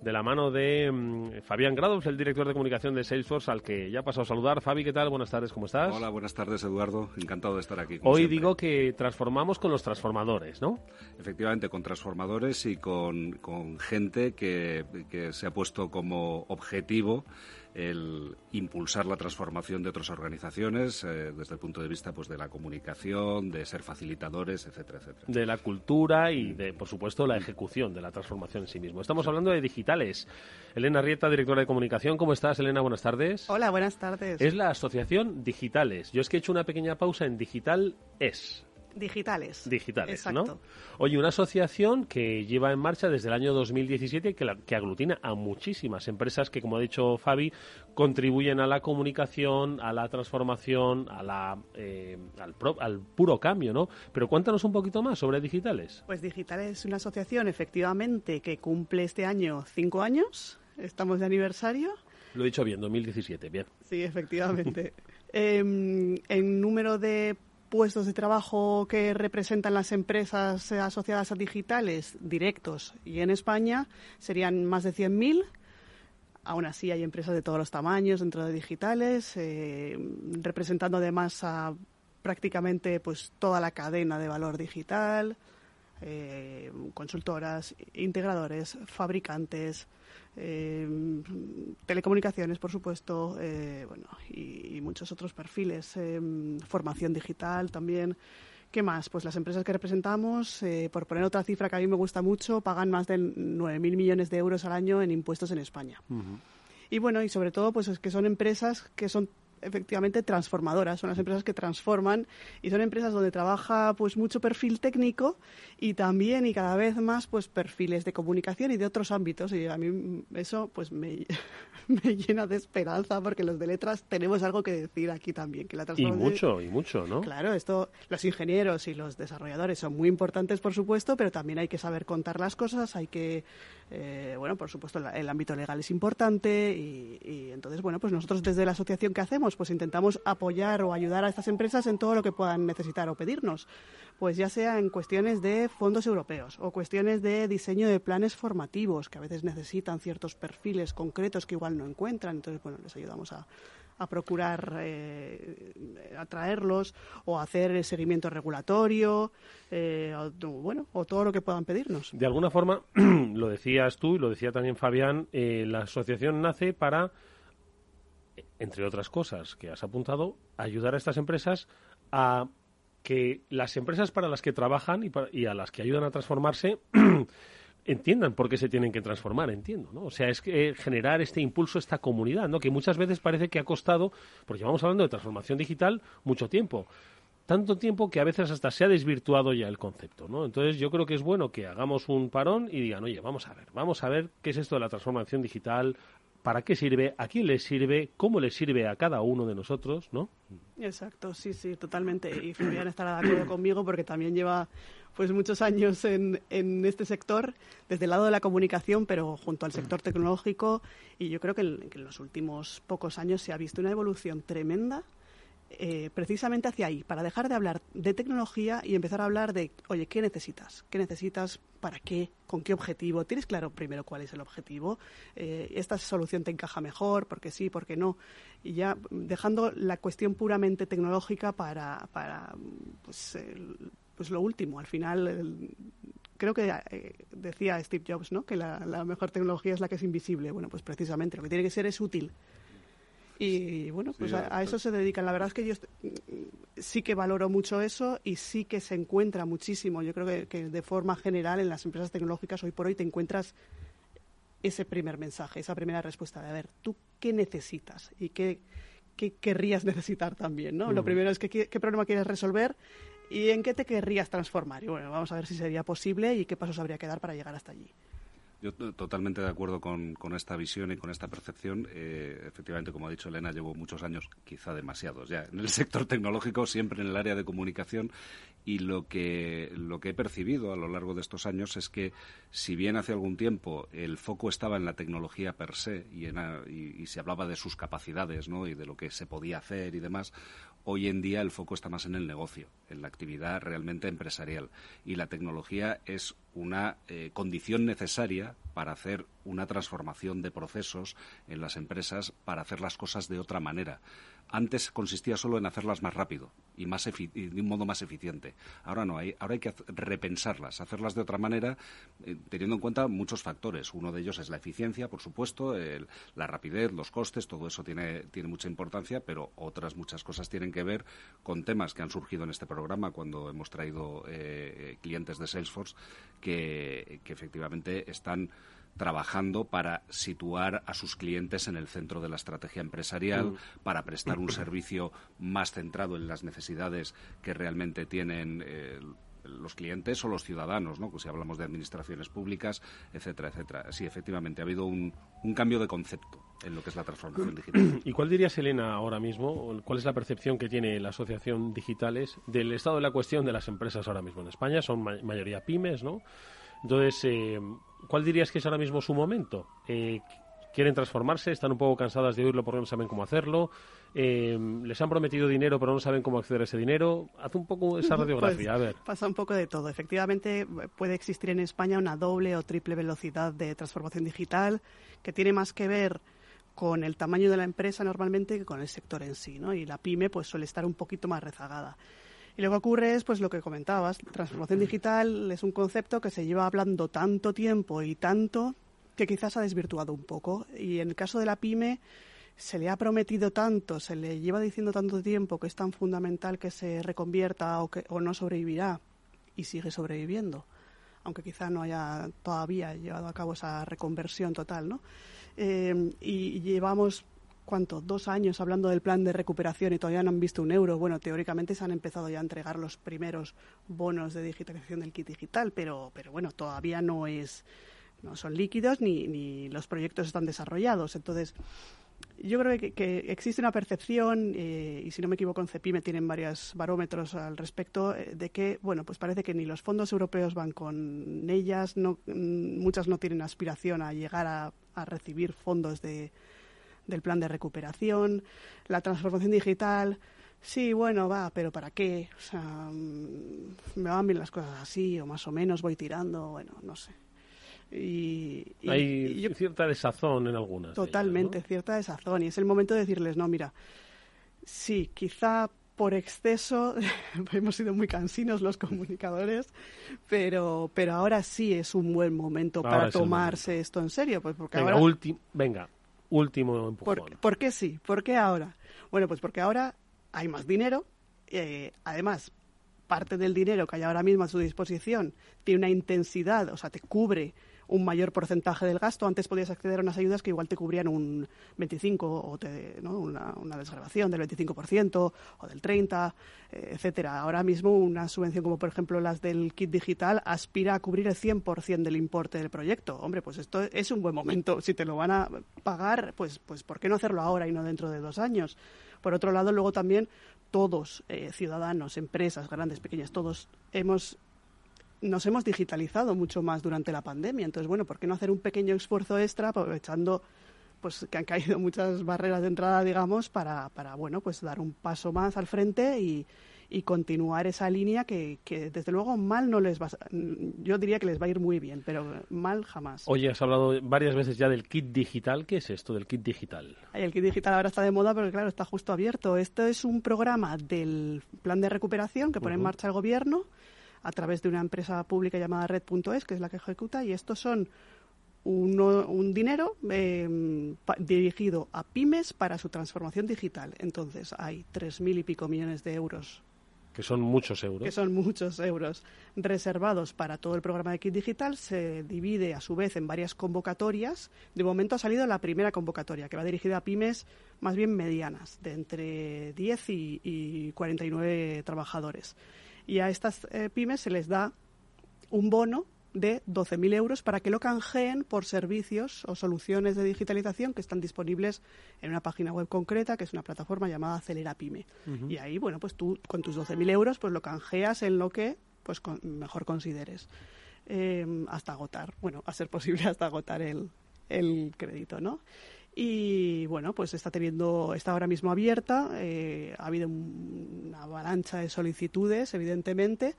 de la mano de mm, Fabián Grados, el director de comunicación de Salesforce, al que ya ha pasado a saludar. Fabi, ¿qué tal? Buenas tardes, ¿cómo estás?
Hola, buenas tardes, Eduardo. Encantado de estar aquí.
Hoy
siempre.
digo que transformamos con los transformadores, ¿no?
Efectivamente, con transformadores y con, con gente que, que se ha puesto como objetivo el impulsar la transformación de otras organizaciones eh, desde el punto de vista pues de la comunicación, de ser facilitadores, etcétera, etcétera.
de la cultura y de, por supuesto, la ejecución de la transformación en sí mismo. Estamos hablando de digitales. Elena Rieta, directora de comunicación. ¿Cómo estás, Elena? Buenas tardes.
Hola, buenas tardes.
Es la asociación Digitales. Yo es que he hecho una pequeña pausa en Digital Es.
Digitales.
Digitales,
Exacto.
¿no? Oye, una asociación que lleva en marcha desde el año 2017 y que, la- que aglutina a muchísimas empresas que, como ha dicho Fabi, contribuyen a la comunicación, a la transformación, a la, eh, al, pro- al puro cambio, ¿no? Pero cuéntanos un poquito más sobre Digitales.
Pues Digitales es una asociación, efectivamente, que cumple este año cinco años. Estamos de aniversario.
Lo he dicho bien, 2017, bien.
Sí, efectivamente. Em, en número de puestos de trabajo que representan las empresas asociadas a digitales directos y en España serían más de 100.000. Aún así hay empresas de todos los tamaños dentro de digitales, eh, representando además prácticamente pues toda la cadena de valor digital. eh, consultoras, integradores, fabricantes, eh, telecomunicaciones, por supuesto, eh, bueno, y, y, muchos otros perfiles, formación digital también. ¿Qué más? Pues las empresas que representamos, por poner otra cifra que a mí me gusta mucho, pagan más de 9.000 millones de euros al año en impuestos en España. Uh -huh. Y bueno, y sobre todo, pues es que son empresas que son efectivamente transformadoras, son las empresas que transforman y son empresas donde trabaja pues mucho perfil técnico y también y cada vez más pues perfiles de comunicación y de otros ámbitos. Y a mí eso pues me, me llena de esperanza porque los de letras tenemos algo que decir aquí también que la
y mucho y mucho no
claro esto los ingenieros y los desarrolladores son muy importantes por supuesto pero también hay que saber contar las cosas hay que eh, bueno por supuesto el, el, ámbito legal es importante y, y entonces bueno pues nosotros desde la asociación que hacemos pues intentamos apoyar o ayudar a estas empresas en todo lo que puedan necesitar o pedirnos, pues ya sea en cuestiones de fondos europeos o cuestiones de diseño de planes formativos que a veces necesitan ciertos perfiles concretos que igual no encuentran, entonces bueno, les ayudamos a, a procurar eh, atraerlos o hacer seguimiento regulatorio, eh, o, bueno, o todo lo que puedan pedirnos.
De alguna forma, lo decías tú y lo decía también Fabián, eh, la asociación nace para entre otras cosas que has apuntado, ayudar a estas empresas a que las empresas para las que trabajan y, a las que ayudan a transformarse entiendan por qué se tienen que transformar, entiendo, ¿no? O sea, es que eh, generar este impulso, esta comunidad, ¿no? Que muchas veces parece que ha costado, porque llevamos hablando de transformación digital mucho tiempo, tanto tiempo que a veces hasta se ha desvirtuado ya el concepto, ¿no? Entonces yo creo que es bueno que hagamos un parón y digan, oye, vamos a ver, vamos a ver qué es esto de la transformación digital, para qué sirve, a quién le sirve, cómo le sirve a cada uno de nosotros, ¿no?
Exacto, sí, sí, totalmente. Y Fabián estará de acuerdo conmigo porque también lleva pues muchos años en, en este sector, desde el lado de la comunicación, pero junto al sector tecnológico. Y yo creo que en, que en los últimos pocos años se ha visto una evolución tremenda eh, precisamente hacia ahí, para dejar de hablar de tecnología y empezar a hablar de, oye, ¿qué necesitas? ¿Qué necesitas? ¿Para qué? ¿Con qué objetivo? ¿Tienes claro primero cuál es el objetivo? Eh, ¿Esta solución te encaja mejor? ¿Por qué sí? ¿Por qué no? Y ya dejando la cuestión puramente tecnológica para, para pues, pues lo último. Al final, creo que eh, decía Steve Jobs, ¿no? Que la, la mejor tecnología es la que es invisible. Bueno, pues precisamente lo que tiene que ser es útil y bueno, pues sí, a, a, eso se dedican. La verdad es que yo sí que valoro mucho eso y sí que se encuentra muchísimo. Yo creo que, que, de forma general en las empresas tecnológicas hoy por hoy te encuentras ese primer mensaje, esa primera respuesta de a ver, ¿tú qué necesitas? Y qué, qué querrías necesitar también, ¿no? Mm. Lo primero es que, qué, qué problema quieres resolver y en qué te querrías transformar. Y bueno, vamos a ver si sería posible y qué pasos habría que dar para llegar hasta allí.
Yo totalmente de acuerdo con, con, esta visión y con esta percepción. Eh, efectivamente, como ha dicho Elena, llevo muchos años, quizá demasiados ya, en el sector tecnológico, siempre en el área de comunicación. Y lo que, lo que he percibido a lo largo de estos años es que, si bien hace algún tiempo el foco estaba en la tecnología per se y, en, y, y se hablaba de sus capacidades ¿no? y de lo que se podía hacer y demás, hoy en día el foco está más en el negocio, en la actividad realmente empresarial. Y la tecnología es una eh, condición necesaria para hacer una transformación de procesos en las empresas, para hacer las cosas de otra manera. Antes consistía solo en hacerlas más rápido y, más y de un modo más eficiente. Ahora no, hay, ahora hay que repensarlas, hacerlas de otra manera, eh, teniendo en cuenta muchos factores. Uno de ellos es la eficiencia, por supuesto, el, la rapidez, los costes, todo eso tiene, tiene mucha importancia, pero otras muchas cosas tienen que ver con temas que han surgido en este programa cuando hemos traído eh, clientes de Salesforce que, que efectivamente están trabajando para situar a sus clientes en el centro de la estrategia empresarial, mm. para prestar un servicio más centrado en las necesidades que realmente tienen eh, los clientes o los ciudadanos, ¿no? Si hablamos de administraciones públicas, etcétera, etcétera. Sí, efectivamente, ha habido un, un cambio de concepto en lo que es la transformación digital.
¿Y cuál dirías, Elena, ahora mismo? ¿Cuál es la percepción que tiene la Asociación Digitales del estado de la cuestión de las empresas ahora mismo en España? Son ma mayoría pymes, ¿no? Entonces, eh, ¿cuál dirías que es ahora mismo su momento? Eh, ¿Quieren transformarse? ¿Están un poco cansadas de oírlo porque no saben cómo hacerlo? Eh, ¿Les han prometido dinero pero no saben cómo acceder a ese dinero? Haz un poco esa radiografía,
pues,
a ver.
Pasa un poco de todo. Efectivamente, puede existir en España una doble o triple velocidad de transformación digital que tiene más que ver con el tamaño de la empresa normalmente que con el sector en sí, ¿no? Y la pyme pues suele estar un poquito más rezagada. Y lo que ocurre es pues lo que comentabas, transformación digital es un concepto que se lleva hablando tanto tiempo y tanto que quizás ha desvirtuado un poco. Y en el caso de la pyme se le ha prometido tanto, se le lleva diciendo tanto tiempo que es tan fundamental que se reconvierta o que o no sobrevivirá y sigue sobreviviendo, aunque quizá no haya todavía llevado a cabo esa reconversión total, ¿no? Eh, y llevamos ¿cuánto? Dos años hablando del plan de recuperación y todavía no han visto un euro. Bueno, teóricamente se han empezado ya a entregar los primeros bonos de digitalización del kit digital, pero, pero bueno, todavía no es, no son líquidos ni, los proyectos están desarrollados. Entonces, yo creo que, existe una percepción, eh, y si no me equivoco, en CEPIME tienen varios barómetros al respecto, eh, de que, bueno, pues parece que ni los fondos europeos van con ellas, no, mm, muchas no tienen aspiración a llegar a, a recibir fondos de, del plan de recuperación, la transformación digital. Sí, bueno, va, pero ¿para qué? O sea, mm, me van bien las cosas así, o más o menos voy tirando, bueno, no sé. Y,
Hay cierta desazón en algunas.
Totalmente, cierta desazón. Y es el momento de decirles, no, mira, sí, quizá por exceso hemos sido muy cansinos los comunicadores, pero, pero ahora sí es un buen momento para tomarse esto en serio. Pues porque
venga,
ahora...
venga, último empujón.
¿Por, qué sí? ¿Por qué ahora? Bueno, pues porque ahora hay más dinero. Eh, además, parte del dinero que hay ahora mismo a su disposición tiene una intensidad, o sea, te cubre un mayor porcentaje del gasto. Antes podías acceder a unas ayudas que igual te cubrían un 25 o te, ¿no? una, una desgrabación del 25% o del 30, eh, etcétera. Ahora mismo una subvención como por ejemplo las del kit digital aspira a cubrir el 100% del importe del proyecto. Hombre, pues esto es un buen momento. Si te lo van a pagar, pues pues ¿por qué no hacerlo ahora y no dentro de dos años? Por otro lado, luego también todos, eh, ciudadanos, empresas, grandes, pequeñas, todos hemos nos hemos digitalizado mucho más durante la pandemia. Entonces, bueno, ¿por qué no hacer un pequeño esfuerzo extra aprovechando pues que han caído muchas barreras de entrada, digamos, para, para bueno, pues dar un paso más al frente y, y continuar esa línea que, que, desde luego mal no les va yo diría que les va a ir muy bien pero mal jamás
oye has hablado varias veces ya del kit digital qué es esto del kit digital
el kit digital ahora está de moda pero claro está justo abierto esto es un programa del plan de recuperación que pone en marcha el gobierno a través de una empresa pública llamada Red.es, que es la que ejecuta, y estos son un dinero em, dirigido a pymes para su transformación digital. Entonces, hay tres mil y pico millones de euros.
Que son muchos euros.
Que son muchos euros reservados para todo el programa de Kit Digital. Se divide a su vez en varias convocatorias. De momento ha salido la primera convocatoria, que va dirigida a pymes más bien medianas, de entre 10 y, y 49 trabajadores y a estas eh, pymes se les da un bono de 12.000 euros para que lo canjeen por servicios o soluciones de digitalización que están disponibles en una página web concreta, que es una plataforma llamada Acelera Pyme. Y ahí, bueno, pues tú con tus 12.000 euros pues lo canjeas en lo que pues mejor consideres. Eh, hasta agotar, bueno, a ser posible hasta agotar el, el crédito, ¿no? y bueno, pues está teniendo, está ahora mismo abierta, eh, ha habido una avalancha de solicitudes, evidentemente.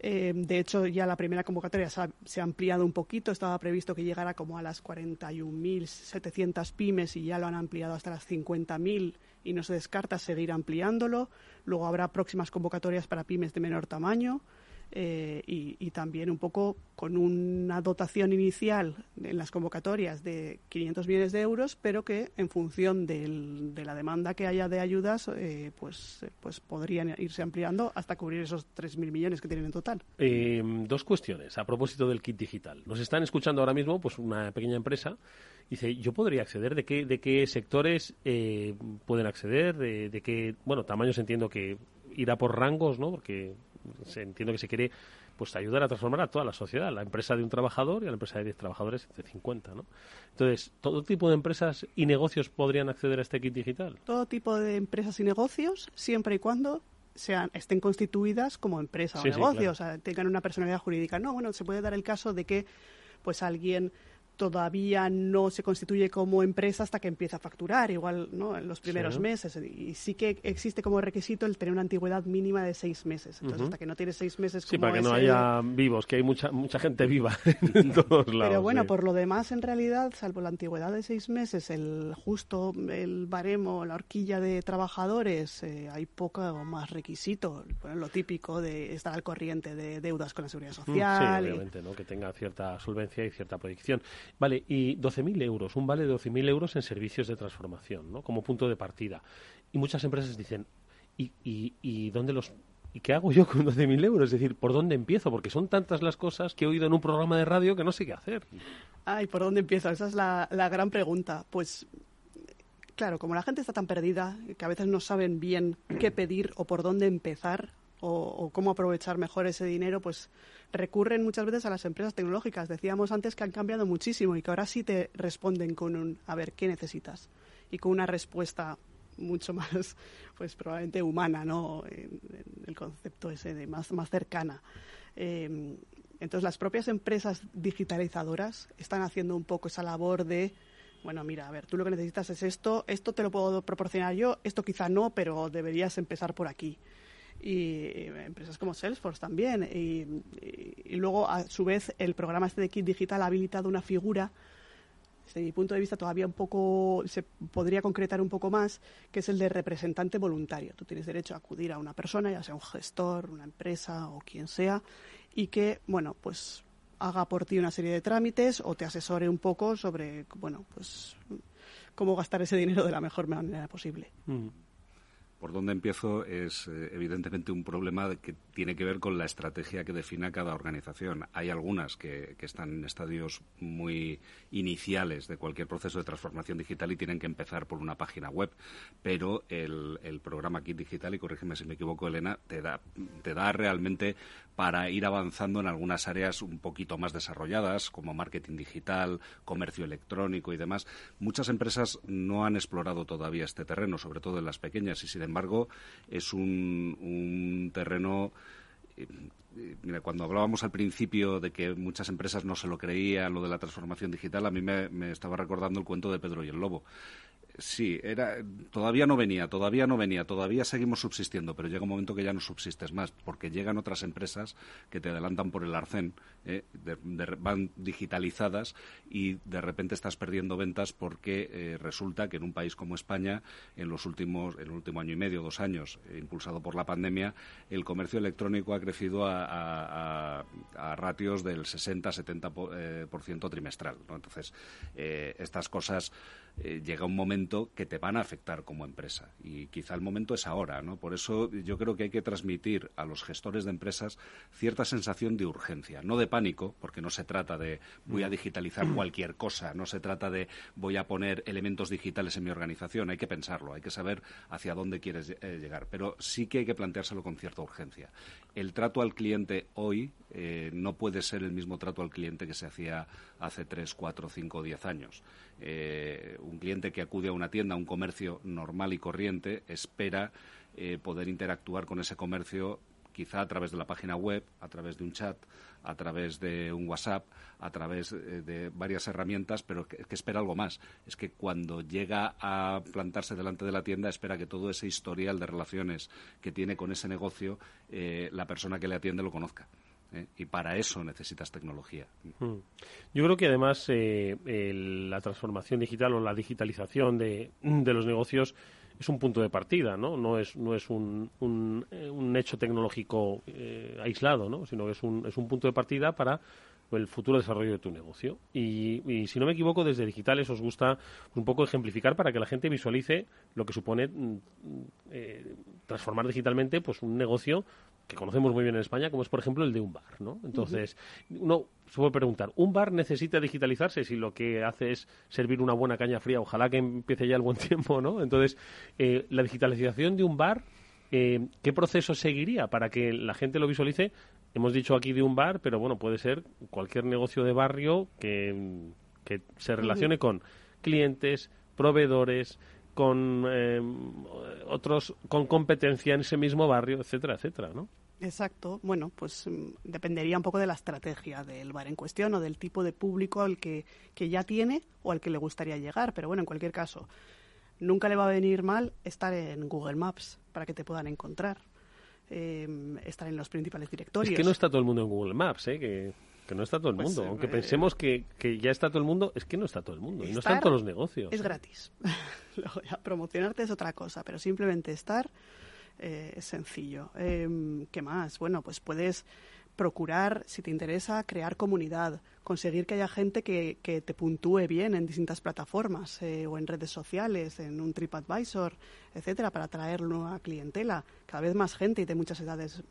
Eh, de hecho, ya la primera convocatoria se ha, se ha, ampliado un poquito. Estaba previsto que llegara como a las 41.700 pymes y ya lo han ampliado hasta las 50.000 y no se descarta seguir ampliándolo. Luego habrá próximas convocatorias para pymes de menor tamaño. Eh, y, también un poco con una dotación inicial en las convocatorias de 500 millones de euros, pero que en función de la demanda que haya de ayudas, eh, pues, pues podrían irse ampliando hasta cubrir esos 3.000 millones que tienen en total.
Eh, dos cuestiones a propósito del kit digital. Nos están escuchando ahora mismo pues una pequeña empresa. Dice, ¿yo podría acceder? ¿De qué, de qué sectores pueden acceder? De, ¿De qué, bueno, tamaños entiendo que irá por rangos, ¿no? Porque se entiendo que se quiere pues ayudar a transformar a toda la sociedad, la empresa de un trabajador y a la empresa de 10 trabajadores de 50, ¿no? Entonces, ¿todo tipo de empresas y negocios podrían acceder a este kit digital?
Todo tipo de empresas y negocios, siempre y cuando sean, estén constituidas como empresa o negocio, o sea, tengan una personalidad jurídica. No, bueno, se puede dar el caso de que pues alguien todavía no se constituye como empresa hasta que empieza a facturar, igual ¿no? en los primeros
Sí.
meses. Y sí que existe como requisito el tener una antigüedad mínima de seis meses. Entonces, hasta que no tienes seis meses
Sí,
como
para que no haya vivos, que hay mucha mucha gente viva en todos lados.
Pero bueno,
sí.
por lo demás, en realidad, salvo la antigüedad de seis meses, el justo el baremo, la horquilla de trabajadores, eh, hay poco más requisito. Bueno, lo típico de estar al corriente de deudas con la seguridad
Mm,
social.
Sí,
y-
obviamente, ¿no? que tenga cierta solvencia y cierta proyección. Vale, y 12.000 euros, un vale de 12.000 euros en servicios de transformación, ¿no? como punto de partida. Y muchas empresas dicen, ¿y, y, y dónde los ¿Y qué hago yo con 12.000 euros? Es decir, ¿por dónde empiezo? Porque son tantas las cosas que he oído en un programa de radio que no sé qué hacer.
Ay, ¿por dónde empiezo? Esa es la, la gran pregunta. Pues, claro, como la gente está tan perdida, que a veces no saben bien qué pedir o por dónde empezar o, cómo aprovechar mejor ese dinero, pues recurren muchas veces a las empresas tecnológicas. Decíamos antes que han cambiado muchísimo y que ahora sí te responden con un, a ver, ¿qué necesitas? Y con una respuesta mucho más, pues probablemente humana, ¿no? En- el concepto ese de más, más cercana. Eh, entonces, las propias empresas digitalizadoras están haciendo un poco esa labor de, bueno, mira, a ver, tú lo que necesitas es esto, esto te lo puedo proporcionar yo, esto quizá no, pero deberías empezar por aquí. Y empresas como Salesforce también. Y, luego, a su vez, el programa este de Kit Digital ha habilitado una figura desde mi punto de vista todavía un poco se podría concretar un poco más, que es el de representante voluntario. Tú tienes derecho a acudir a una persona, ya sea un gestor, una empresa o quien sea, y que, bueno, pues haga por ti una serie de trámites o te asesore un poco sobre, bueno, pues cómo gastar ese dinero de la mejor manera posible.
Por dónde empiezo es eh, evidentemente un problema que tiene que ver con la estrategia que defina cada organización. Hay algunas que, están en estadios muy iniciales de cualquier proceso de transformación digital y tienen que empezar por una página web, pero el, programa Kit Digital, y corrígeme si me equivoco, Elena, te da, te da realmente para ir avanzando en algunas áreas un poquito más desarrolladas, como marketing digital, comercio electrónico y demás. Muchas empresas no han explorado todavía este terreno, sobre todo en las pequeñas, y embargo es un, un terreno eh, Mira, cuando hablábamos al principio de que muchas empresas no se lo creían, lo de la transformación digital, a mí me estaba recordando el cuento de Pedro y el Lobo. Sí, era, todavía no venía, todavía no venía, todavía seguimos subsistiendo, pero llega un momento que ya no subsistes más, porque llegan otras empresas que te adelantan por el arcén, ¿eh? de- van digitalizadas y de repente estás perdiendo ventas porque eh, resulta que en un país como España, en los últimos, en el último año y medio, dos años, impulsado por la pandemia, el comercio electrónico ha crecido a, a- a- ratios del 60-70% po- eh, trimestral. ¿no? Entonces, eh, estas cosas eh, llega un momento que te van a afectar como empresa. Y quizá el momento es ahora, ¿no? Por eso yo creo que hay que transmitir a los gestores de empresas cierta sensación de urgencia, no de pánico, porque no se trata de voy a digitalizar cualquier cosa, no se trata de voy a poner elementos digitales en mi organización, hay que pensarlo, hay que saber hacia dónde quieres eh, llegar, pero sí que hay que planteárselo con cierta urgencia. El trato al cliente hoy eh, no puede ser el mismo trato al cliente que se hacía hace 3, 4, 5 o 10 años. Eh, un cliente que acude a una tienda, a un comercio normal y corriente, espera eh, poder interactuar con ese comercio quizá a través de la página web, a través de un chat, a través de un WhatsApp, a través eh, de varias herramientas, pero que, espera algo más. Es que cuando llega a plantarse delante de la tienda, espera que todo ese historial de relaciones que tiene con ese negocio, eh, la persona que le atiende lo conozca. ¿eh? Y para eso necesitas tecnología.
Mm. Yo creo que además eh, el- la transformación digital o la digitalización de, de los negocios es un punto de partida, ¿no? No es, no es un, un, eh, un hecho tecnológico eh, aislado, ¿no? Sino que es un, es un punto de partida para el futuro desarrollo de tu negocio. Y, y si no me equivoco, desde Digitales os gusta un poco ejemplificar para que la gente visualice lo que supone mm, eh, transformar digitalmente pues un negocio que conocemos muy bien en España, como es, por ejemplo, el de un bar, ¿no? Entonces, uno se puede preguntar, ¿un bar necesita digitalizarse si lo que hace es servir una buena caña fría? Ojalá que empiece ya el buen tiempo, ¿no? Entonces, eh, la digitalización de un bar, eh, ¿qué proceso seguiría para que la gente lo visualice? Hemos dicho aquí de un bar, pero bueno, puede ser cualquier negocio de barrio que, que se relacione con clientes, proveedores, con eh, otros, con competencia en ese mismo barrio, etcétera, etcétera, ¿no?
Exacto. Bueno, pues mm, dependería un poco de la estrategia del bar en cuestión o del tipo de público al que, que ya tiene o al que le gustaría llegar. Pero bueno, en cualquier caso, nunca le va a venir mal estar en Google Maps para que te puedan encontrar. Eh, estar en los principales directorios.
Es que no está todo el mundo en Google Maps, ¿eh? que, que no está todo el
Pues,
mundo. Aunque
eh,
pensemos que, que ya está todo el mundo, es que no está todo el mundo. y no están todos los negocios.
Es gratis. Luego ya promocionarte es otra cosa, pero simplemente estar eh, es sencillo. Eh, ¿Qué más? Bueno, pues puedes procurar, si te interesa, crear comunidad, conseguir que haya gente que, que te puntúe bien en distintas plataformas eh, o en redes sociales, en un TripAdvisor, etcétera, para atraer nueva clientela. Cada vez más gente y de muchas edades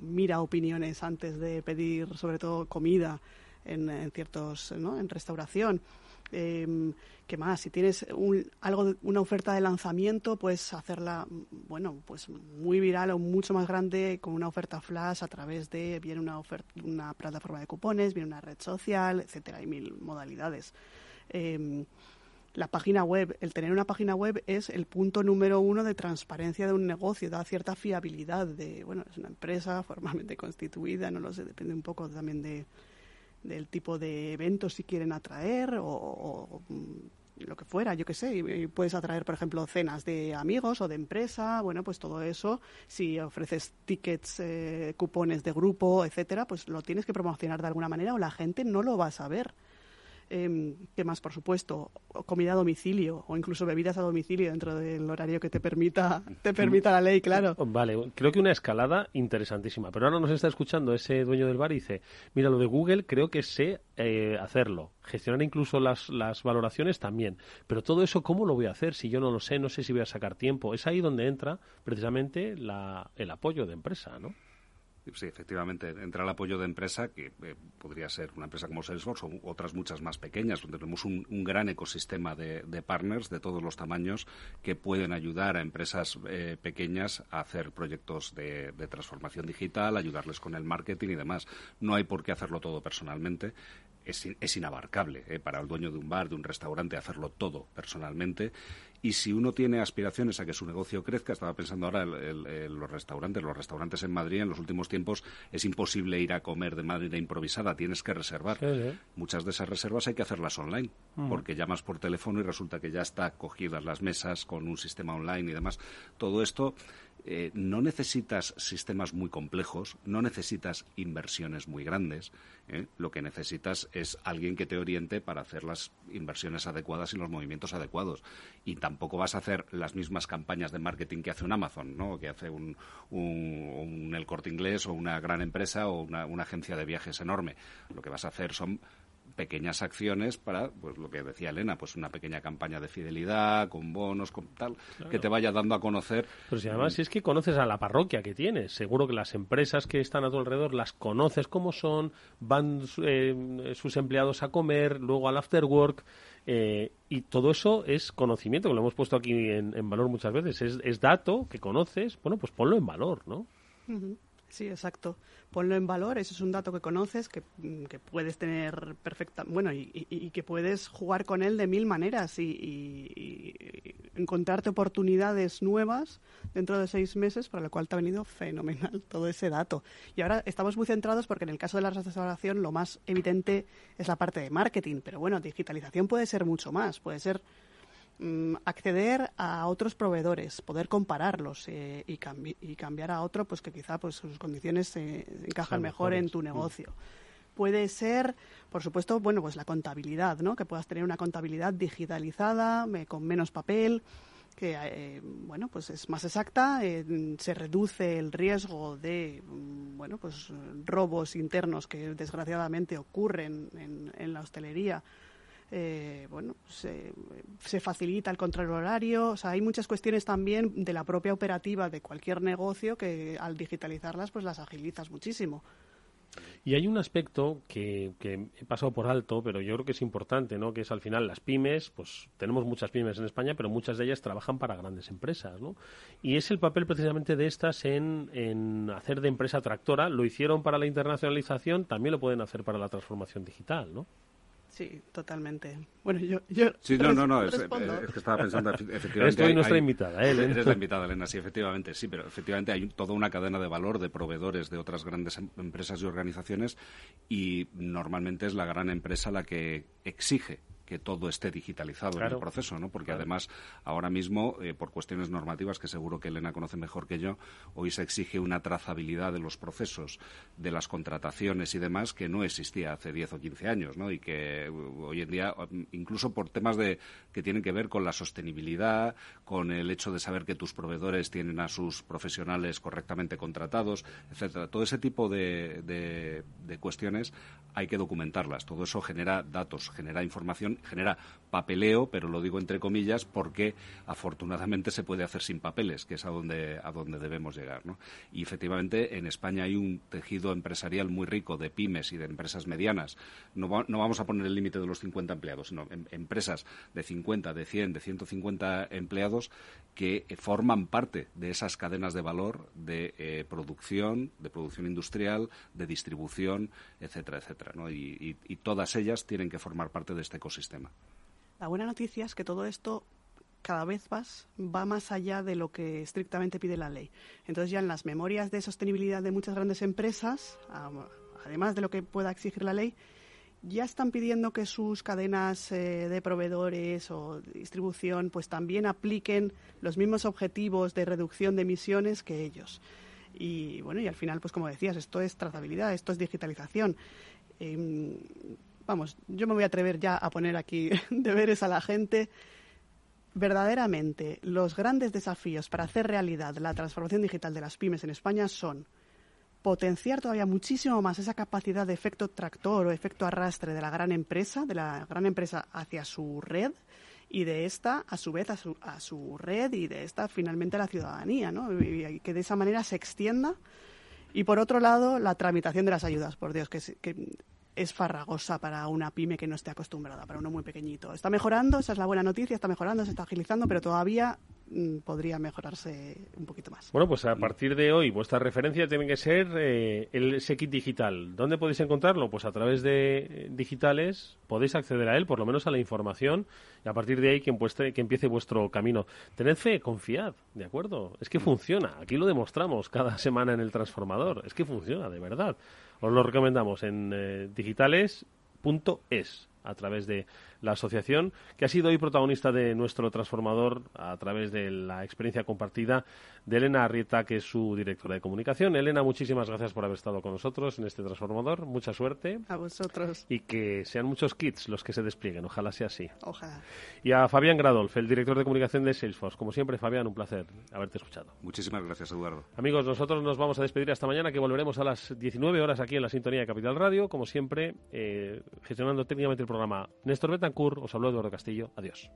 mira opiniones antes de pedir, sobre todo, comida en, en ciertos, ¿no? en restauración. Eh, ¿Qué más? Si tienes un, algo una oferta de lanzamiento, puedes hacerla, bueno, pues muy viral o mucho más grande con una oferta flash a través de bien una oferta, una plataforma de cupones, bien una red social, etcétera, hay mil modalidades. Eh, la página web, el tener una página web es el punto número uno de transparencia de un negocio, da cierta fiabilidad de, bueno, es una empresa formalmente constituida, no lo sé, depende un poco también de, del tipo de eventos si quieren atraer o, mm, lo que fuera, yo qué sé. Puedes atraer, por ejemplo, cenas de amigos o de empresa, bueno, pues todo eso. Si ofreces tickets, eh, cupones de grupo, etcétera, pues lo tienes que promocionar de alguna manera o la gente no lo va a saber. Em, ¿Qué más, por supuesto? O Comida a domicilio o incluso bebidas a domicilio dentro del horario que te permita, te permita la ley, claro.
Vale, creo que una escalada interesantísima. Pero ahora nos está escuchando ese dueño del bar y dice, mira, lo de Google creo que sé eh, hacerlo. Gestionar incluso las, las valoraciones también. Pero todo eso, ¿cómo lo voy a hacer? Si yo no lo sé, no sé si voy a sacar tiempo. Es ahí donde entra precisamente la, el apoyo de empresa, ¿no?
Sí, efectivamente, entra el apoyo de empresa, que eh, podría ser una empresa como Salesforce o otras muchas más pequeñas, donde tenemos un, gran ecosistema de, partners de todos los tamaños que pueden ayudar a empresas eh, pequeñas a hacer proyectos de, transformación digital, ayudarles con el marketing y demás. No hay por qué hacerlo todo personalmente. Es, es inabarcable eh, para el dueño de un bar, de un restaurante, hacerlo todo personalmente. Y si uno tiene aspiraciones a que su negocio crezca, estaba pensando ahora en el- el- los restaurantes, los restaurantes en Madrid en los últimos tiempos es imposible ir a comer de manera improvisada, tienes que reservar.
Sí, sí.
Muchas de esas reservas hay que hacerlas online,
Ujú.
porque llamas por teléfono y resulta que ya está cogidas las mesas con un sistema online y demás. Todo esto eh, no necesitas sistemas muy complejos, no necesitas inversiones muy grandes. ¿eh? Lo que necesitas es alguien que te oriente para hacer las inversiones adecuadas y los movimientos adecuados. Y tampoco vas a hacer las mismas campañas de marketing que hace un Amazon, ¿no? que hace un, un- un El Corte Inglés o una gran empresa o una, una agencia de viajes enorme. Lo que vas a hacer son pequeñas acciones para, pues lo que decía Elena, pues una pequeña campaña de fidelidad, con bonos, con tal,
Claro.
que te vaya dando a conocer.
Pero si además si es que conoces a la parroquia que tienes, seguro que las empresas que están a tu alrededor las conoces cómo son, van eh, sus empleados a comer, luego al after work, eh, y todo eso es conocimiento, que lo hemos puesto aquí en, en valor muchas veces, es, es dato que conoces, bueno, pues ponlo en valor, ¿no?
Sí, exacto. Ponlo en valor, eso es un dato que conoces, que, mm, que puedes tener perfecta, bueno, y, y- y que puedes jugar con él de mil maneras y, y- encontrarte oportunidades nuevas dentro de seis meses, para lo cual te ha venido fenomenal todo ese dato. Y ahora estamos muy centrados porque en el caso de la restauración lo más evidente es la parte de marketing, pero bueno, digitalización puede ser mucho más, puede ser acceder a otros proveedores, poder compararlos eh, y, cambi- y cambiar a otro, pues que quizá pues sus condiciones eh, encajan mejor en tu
Mm.
negocio. Puede ser, por supuesto, bueno, pues la contabilidad, ¿no? Que puedas tener una contabilidad digitalizada, me- con menos papel, que eh, bueno, pues es más exacta, eh, se reduce el riesgo de mm, bueno, pues robos internos que desgraciadamente ocurren en, en la hostelería eh, bueno, se, facilita el control horario. O sea, hay muchas cuestiones también de la propia operativa de cualquier negocio que al digitalizarlas, pues las agilizas muchísimo.
Y hay un aspecto que, que he pasado por alto, pero yo creo que es importante, ¿no? Que es al final las pymes, pues tenemos muchas pymes en España, pero muchas de ellas trabajan para grandes empresas, ¿no? Y es el papel precisamente de estas en, en hacer de empresa tractora. Lo hicieron para la internacionalización, también lo pueden hacer para la transformación digital, ¿no?
Sí, totalmente. Bueno, yo, yo
Sí, no, no, no, es, que estaba pensando, efectivamente...
Eres tú y
hay-
nuestra
hay-
invitada, ¿eh, Elena?
Eres la invitada, Elena, sí, efectivamente, sí, pero efectivamente hay toda una cadena de valor de proveedores de otras grandes em- empresas y organizaciones y normalmente es la gran empresa la que exige que todo esté digitalizado en el proceso, ¿no? Porque además ahora mismo, eh, por cuestiones normativas que seguro que Elena conoce mejor que yo, hoy se exige una trazabilidad de los procesos, de las contrataciones y demás que no existía hace 10 o 15 años, ¿no? Y que uh, hoy en día, um, incluso por temas de que tienen que ver con la sostenibilidad, con el hecho de saber que tus proveedores tienen a sus profesionales correctamente contratados, etcétera. Todo ese tipo de, de- de cuestiones hay que documentarlas. Todo eso genera datos, genera información, genera papeleo, pero lo digo entre comillas porque afortunadamente se puede hacer sin papeles, que es a donde, a donde debemos llegar. ¿no? Y efectivamente en España hay un tejido empresarial muy rico de pymes y de empresas medianas. No, va- no vamos a poner el límite de los 50 empleados, sino em- empresas de 50, de 100, de 150 empleados que forman parte de esas cadenas de valor de eh, producción, de producción industrial, de distribución, etcétera, etcétera. ¿no? Y todas ellas tienen que formar parte de este ecosistema.
La buena noticia es que todo esto cada vez más va más allá de lo que estrictamente pide la ley. Entonces ya en las memorias de sostenibilidad de muchas grandes empresas, además de lo que pueda exigir la ley, ya están pidiendo que sus cadenas eh, de proveedores o distribución pues también apliquen los mismos objetivos de reducción de emisiones que ellos. Y bueno, y al final, pues como decías, esto es trazabilidad, esto es digitalización. Em, vamos, yo me voy a atrever ya a poner aquí deberes a la gente. Verdaderamente, los grandes desafíos para hacer realidad la transformación digital de las pymes en España son potenciar todavía muchísimo más esa capacidad de efecto tractor o efecto arrastre de la gran empresa, de la gran empresa hacia su red y de esta, a su vez, a su, a su red y de esta finalmente a la ciudadanía, ¿no? Y, que de esa manera se extienda. Y por otro lado, la tramitación de las ayudas, por Dios, que que es farragosa para una pyme que no esté acostumbrada, para uno muy pequeñito. Está mejorando, esa es la buena noticia, está mejorando, se está agilizando, pero todavía mm, podría mejorarse un poquito más.
Bueno, pues a partir de hoy vuestra referencia tiene que ser eh, el Sekit Digital. ¿Dónde podéis encontrarlo? Pues a través de eh, digitales podéis acceder a él, por lo menos a la información, y a partir de ahí que, empueste- que empiece vuestro camino. Tened fe, confiad, ¿de acuerdo? Es que funciona. Aquí lo demostramos cada semana en el transformador. Es que funciona, de verdad. Os lo recomendamos en eh, digitales.es a través de la asociación, que ha sido hoy protagonista de nuestro transformador a través de la experiencia compartida de Elena Arrieta, que es su directora de comunicación. Elena, muchísimas gracias por haber estado con nosotros en este transformador. Mucha suerte
A vosotros.
y que sean muchos kits los que se desplieguen. Ojalá sea así.
Ojalá.
Y a Fabián Gradolf, el director de comunicación de Salesforce. Como siempre, Fabián, un placer haberte escuchado.
Muchísimas gracias, Eduardo.
Amigos, nosotros nos vamos a despedir hasta mañana, que volveremos a las 19 horas aquí en la sintonía de Capital Radio. Como siempre, eh, gestionando técnicamente el programa Néstor Betancourt, os habló Eduardo Castillo. Adiós.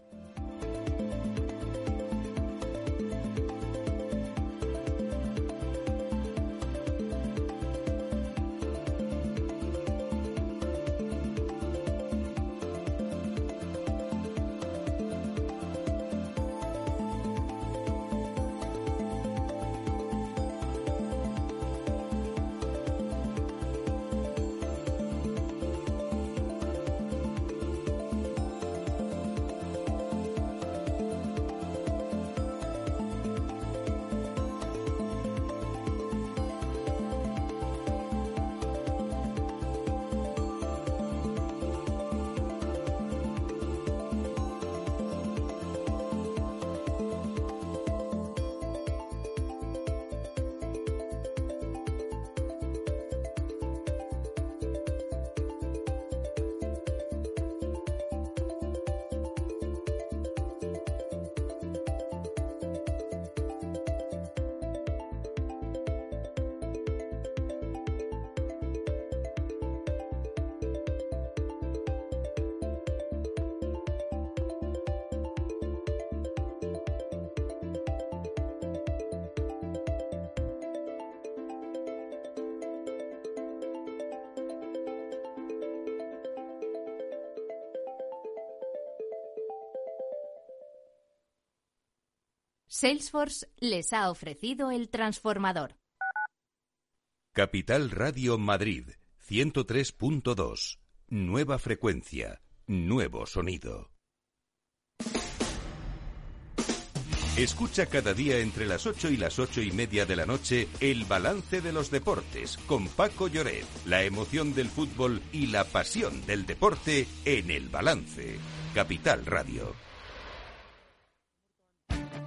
Salesforce les ha ofrecido el transformador.
Capital Radio Madrid 103.2. Nueva frecuencia nuevo sonido. Escucha cada día entre las 8 y las ocho y media de la noche el balance de los deportes con Paco Lloret, la emoción del fútbol y la pasión del deporte en el balance. Capital Radio.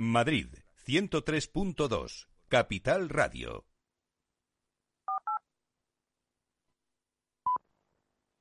Madrid, 103.2, Capital Radio.